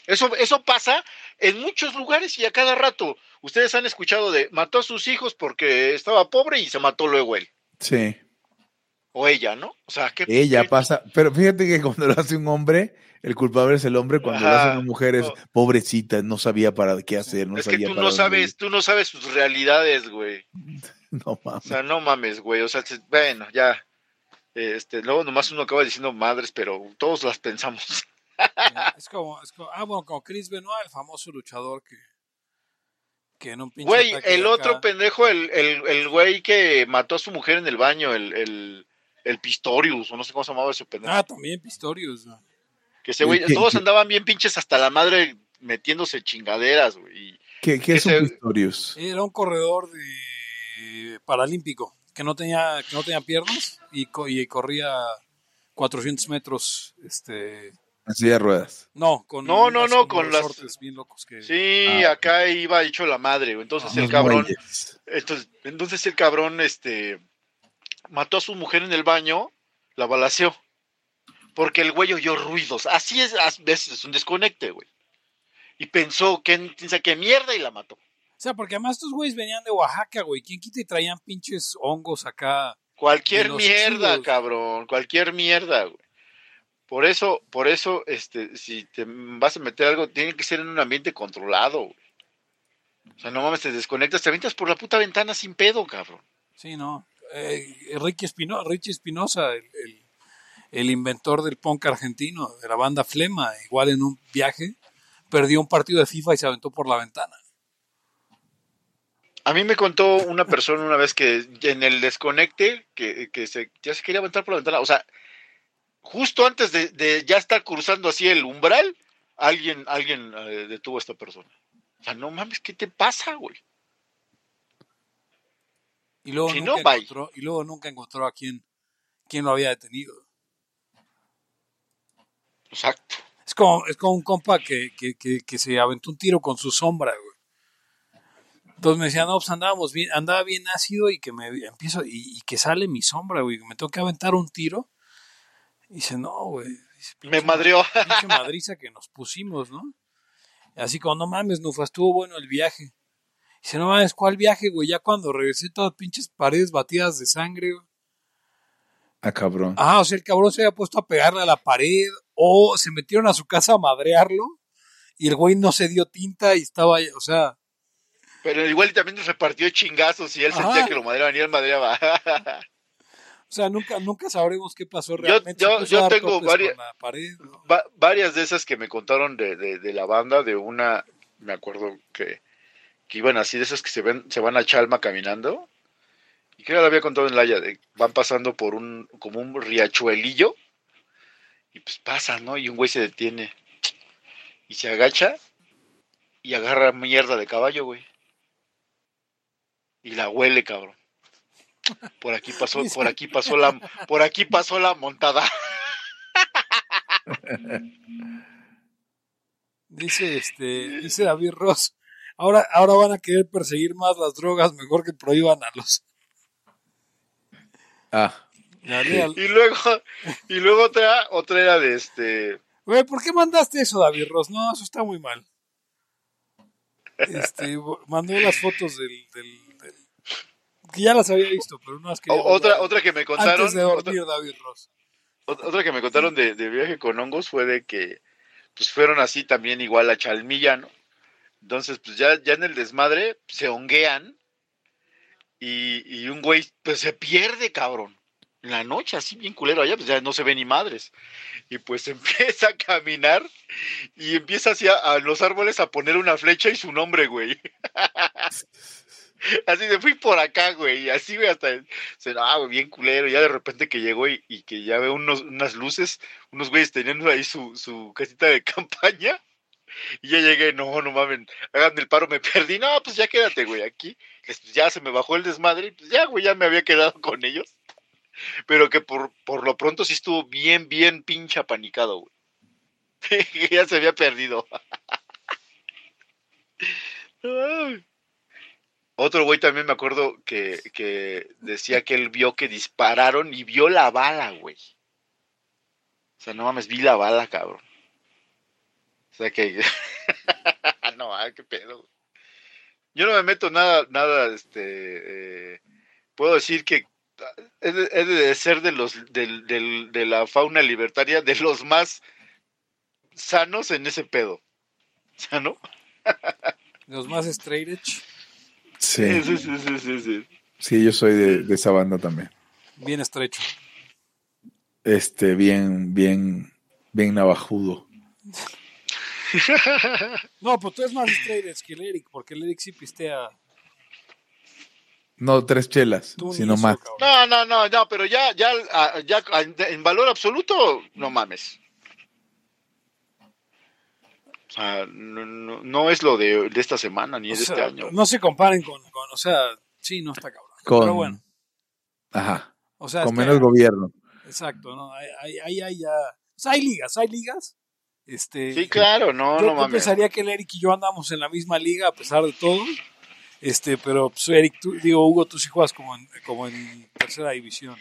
Eso, eso pasa en muchos lugares y a cada rato. Ustedes han escuchado de mató a sus hijos porque estaba pobre y se mató luego él Sí. o ella, ¿no? O sea, ¿qué, Ella pasa, pero fíjate que cuando lo hace un hombre, el culpable es el hombre, cuando lo hace Ajá, una mujer es no. pobrecita, no sabía para qué hacer, no es que sabía tú para no sabes, tú no sabes sus realidades, güey. No O mames. sea, no mames, güey. O sea, se- bueno, ya. Este, luego nomás uno acaba diciendo madres, pero todos las pensamos. Es como, es como- ah, bueno, como Chris Benoit, el famoso luchador que, que en un pinche Güey, el otro acá- pendejo, el, el, el güey que mató a su mujer en el baño, el, el, el Pistorius, o no sé cómo se llamaba ese pendejo. Ah, también Pistorius. ¿no? que ese güey, ¿qué- todos qué? andaban bien pinches hasta la madre metiéndose chingaderas, güey. ¿Qué, qué es ese- un Pistorius? Era un corredor de paralímpico que no tenía, que no tenía piernas y, co- y corría 400 metros, este, En silla de ruedas. no, con No, no, no, con las- bien locos que Sí, Ah. acá iba hecho la madre, güey. Entonces el Los cabrón, entonces, entonces el cabrón, este, mató a su mujer en el baño, la balaceó. Porque el güey oyó ruidos. Así es, a veces es un desconecte, güey. Y pensó que, piensa que mierda y la mató. O sea, porque además estos güeyes venían de Oaxaca, güey. ¿Quién quita y traían pinches hongos acá? Cualquier mierda, chidos. cabrón, cualquier mierda, güey. Por eso, por eso, este, si te vas a meter algo, tiene que ser en un ambiente controlado, güey. O sea, no mames, te desconectas, te avientas por la puta ventana sin pedo, cabrón. Sí, no. Eh, Ricky Espino, Richie Espinosa, el, el- el inventor del punk argentino, de la banda Flema, igual en un viaje, perdió un partido de FIFA y se aventó por la ventana. A mí me contó una persona una vez que en el desconecte, que, que se, ya se quería aventar por la ventana, o sea, justo antes de, de ya estar cruzando así el umbral, alguien, alguien eh, detuvo a esta persona. O sea, no mames, ¿qué te pasa, güey? Y luego, Si nunca, no, encontró, y luego nunca encontró a quién, quién lo había detenido. Exacto. Es como, es como un compa que, que, que, que se aventó un tiro con su sombra, güey. Entonces me decía, no, pues andábamos bien, andaba bien ácido y que me empiezo, y, y que sale mi sombra, güey, que me tengo que aventar un tiro. Y dice, no, güey. Me "Pinche madreó. pinche madriza que nos pusimos, ¿no? Así como, no mames, Nufa, estuvo bueno el viaje. Dice, no mames, ¿cuál viaje, güey? Ya cuando regresé todas pinches paredes batidas de sangre, güey. Ah, cabrón. Ah, o sea, el cabrón se había puesto a pegarle a la pared o se metieron a su casa a madrearlo y el güey no se dio tinta y estaba, ahí, o sea, Pero igual también nos repartió chingazos y él Ajá. sentía que lo madreaban y él madreaba. o sea, nunca, nunca sabremos qué pasó realmente. yo- tengo varias- con la pared, ¿no? Va- varias de esas que me contaron de, de- de la banda, de una, me acuerdo que, que iban así, de esas que se ven, se van a Chalma caminando, y que ya lo había contado en Laia, de, van pasando por un, como un riachuelillo, y pues pasan, ¿no? Y un güey se detiene, y se agacha, y agarra mierda de caballo, güey. Y la huele, cabrón. Por aquí pasó, por aquí pasó la, por aquí pasó la montada. Dice este, dice David Ross. Ahora, ahora van a querer perseguir más las drogas, mejor que prohíban a los. Ah. Y luego, y luego otra, otra era de este. Güey, ¿por qué mandaste eso, David Ross? No, eso está muy mal. Este, mandó las fotos del- del- que ya las había visto, pero quería o- otra, otra que me contaron. antes de otra, dormir, David Ross. otra que me contaron de, de viaje con hongos fue de que pues fueron así también igual a Chalmilla, ¿no? Entonces, pues ya, ya en el desmadre se honguean y, y un güey pues se pierde, cabrón. en la noche, así bien culero allá, pues ya no se ve ni madres. Y pues empieza a caminar y empieza hacia a los árboles a poner una flecha y su nombre, güey. Así de fui por acá, güey. Y así, güey, hasta se no, güey, bien culero. Ya de repente que llegó y, que ya ve unos, unas luces, unos güeyes teniendo ahí su, su casita de campaña. Y ya llegué, no, no mames, hagan el paro, me perdí. No, pues ya quédate, güey, aquí. Ya se me bajó el desmadre. Pues ya, güey, ya me había quedado con ellos. Pero que por, por lo pronto sí estuvo bien, bien pinche apanicado, güey. ya se había perdido. Otro güey también me acuerdo que, que decía que él vio que dispararon y vio la bala, güey. O sea, no mames, vi la bala, cabrón. O sea que. no, ah, qué pedo. Yo no me meto nada, nada, este. eh, puedo decir que he de, de ser de los del- de la fauna libertaria de los más sanos en ese pedo. ¿Sano? Los más straight edge, Sí, sí, sí, sí, sí, sí. sí, yo soy de, de esa banda también. bien estrecho. Este, bien, bien, bien navajudo. No, pues tú eres más straight que el Eric, porque el Eric sí pistea. No tres chelas, Tú sino eso, más. cabrón. No, no, no, no, pero ya, ya, ah, ya en valor absoluto, no mames. O sea, no, no, no es lo de, de esta semana ni O de sea, este año. No se comparen con, con, o sea, sí, no está cabrón. Con- Pero bueno, Ajá, o sea, con es que- menos gobierno. exacto, ¿no? Ahí hay, hay, hay ya, o sea, hay ligas, hay ligas. Este, Sí, claro, no, yo, no yo mames. pensaría que el Eric y yo andamos en la misma liga a pesar de todo. Este, pero pues, Eric, tú, digo, Hugo, tú sí juegas como en, como en tercera división.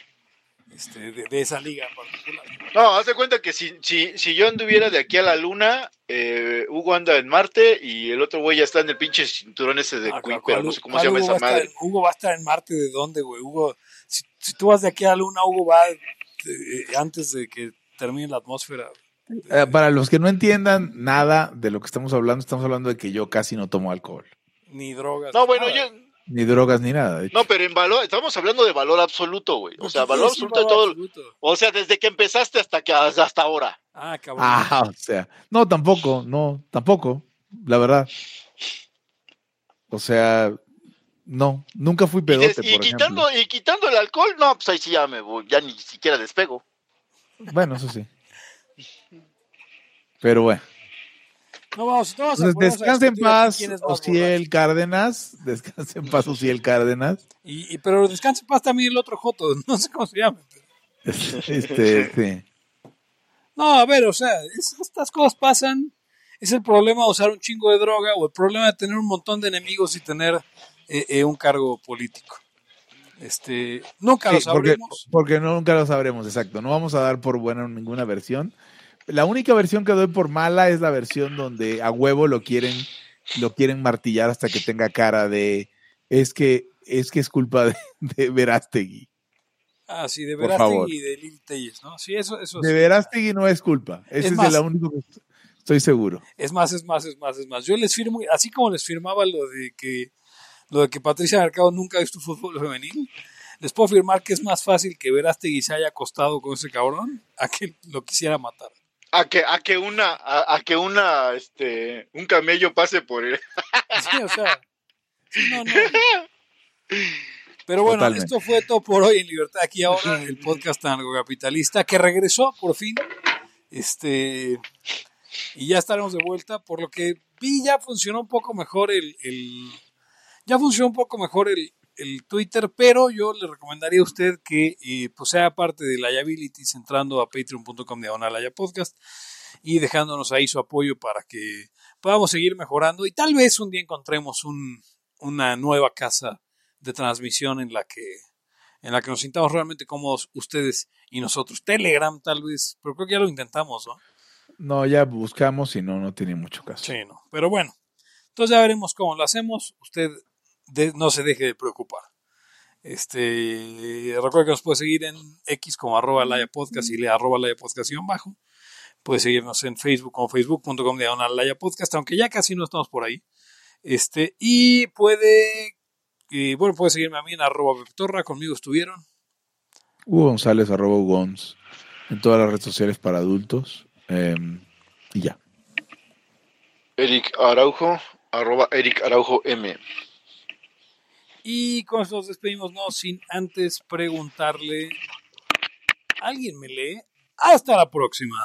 Este, de, de esa liga en particular. No, haz de cuenta que si, si, si yo anduviera de aquí a la luna, eh, Hugo anda en Marte y el otro güey ya está en el pinche cinturón ese de Ah, Queen, ¿cuál- pero no sé cómo se llama Hugo esa estar madre. en- Hugo va a estar en Marte de dónde, güey. Hugo, si, si tú vas de aquí a la luna, Hugo va eh, antes de que termine la atmósfera. Eh, para los que no entiendan nada de lo que estamos hablando, estamos hablando de que yo casi no tomo alcohol, Ni drogas. No, bueno, nada. yo, ni drogas ni nada. no, pero en valor, estamos hablando de valor absoluto, güey. O ¿Por sea, valor absoluto de todo. absoluto? O sea, desde que empezaste hasta que hasta ahora. Ah, cabrón. Ah, o sea, no, tampoco, no, tampoco, la verdad. O sea, no, nunca fui Y, pedote, y por quitando, y quitando el alcohol, no, pues ahí sí ya me voy, ya ni siquiera despego. Bueno, eso sí. Pero bueno. No vamos, no vamos a Entonces, descansa en paz, Ociel Cárdenas. Descansa en paz, Ociel Cárdenas. Y, y- pero descansa en paz también el otro Joto, no sé cómo se llama. Este, sí. No, a ver, o sea, es- estas cosas pasan. Es el problema de usar un chingo de droga o el problema de tener un montón de enemigos y tener eh, eh, un cargo político. Este, nunca lo Sí, porque, sabremos. porque nunca lo sabremos, exacto. No vamos a dar por buena ninguna versión. La única versión que doy por mala es la versión donde a huevo lo quieren, lo quieren martillar hasta que tenga cara de es que es que es culpa de, de Verástegui. Ah, sí, de Verástegui y de Lili Telles, ¿no? Sí, eso, eso De sí. Verástegui no es culpa. Ese Es es, el único que estoy seguro. Es más, es más, es más, es más. Yo les firmo, así como les firmaba lo de que lo de que Patricia Mercado nunca ha visto fútbol femenil, les puedo afirmar que es más fácil que Verástegui se haya acostado con ese cabrón a que lo quisiera matar. A que, a que una, a, a que una, este, un camello pase por él. Sí, o sea, sí, no, no. Pero bueno, Totalmente. esto fue todo por hoy en Libertad aquí ahora, el podcast anarcocapitalista que regresó por fin. Este y ya estaremos de vuelta, por lo que vi ya funcionó un poco mejor el, el- ya funcionó un poco mejor el, el Twitter, pero yo le recomendaría a usted que eh, pues sea parte de Liabilities entrando a patreon.com diagonal podcast y dejándonos ahí su apoyo para que podamos seguir mejorando y tal vez un día encontremos un, una nueva casa de transmisión en la que en la que nos sintamos realmente cómodos ustedes y nosotros. Telegram tal vez, pero creo que ya lo intentamos, ¿no? No, ya buscamos y no, no tiene mucho caso. Sí, no. Pero bueno, entonces ya veremos cómo lo hacemos. Usted de- no se deje de preocupar. Este, recuerda que nos puede seguir en X como arroba laya podcast y le arroba laya podcast guion bajo. Puede seguirnos en Facebook como facebook.com diagonal laya podcast, aunque ya casi no estamos por ahí. Este, y puede, y bueno, puede seguirme a mí en arroba peptorra, conmigo estuvieron. Hugo González, arroba Ugons, en todas las redes sociales para adultos. eh, y ya. Eric Araujo, arroba Eric Araujo M. Y con esto nos despedimos, no sin antes preguntarle. ¿Alguien me lee? Hasta la próxima.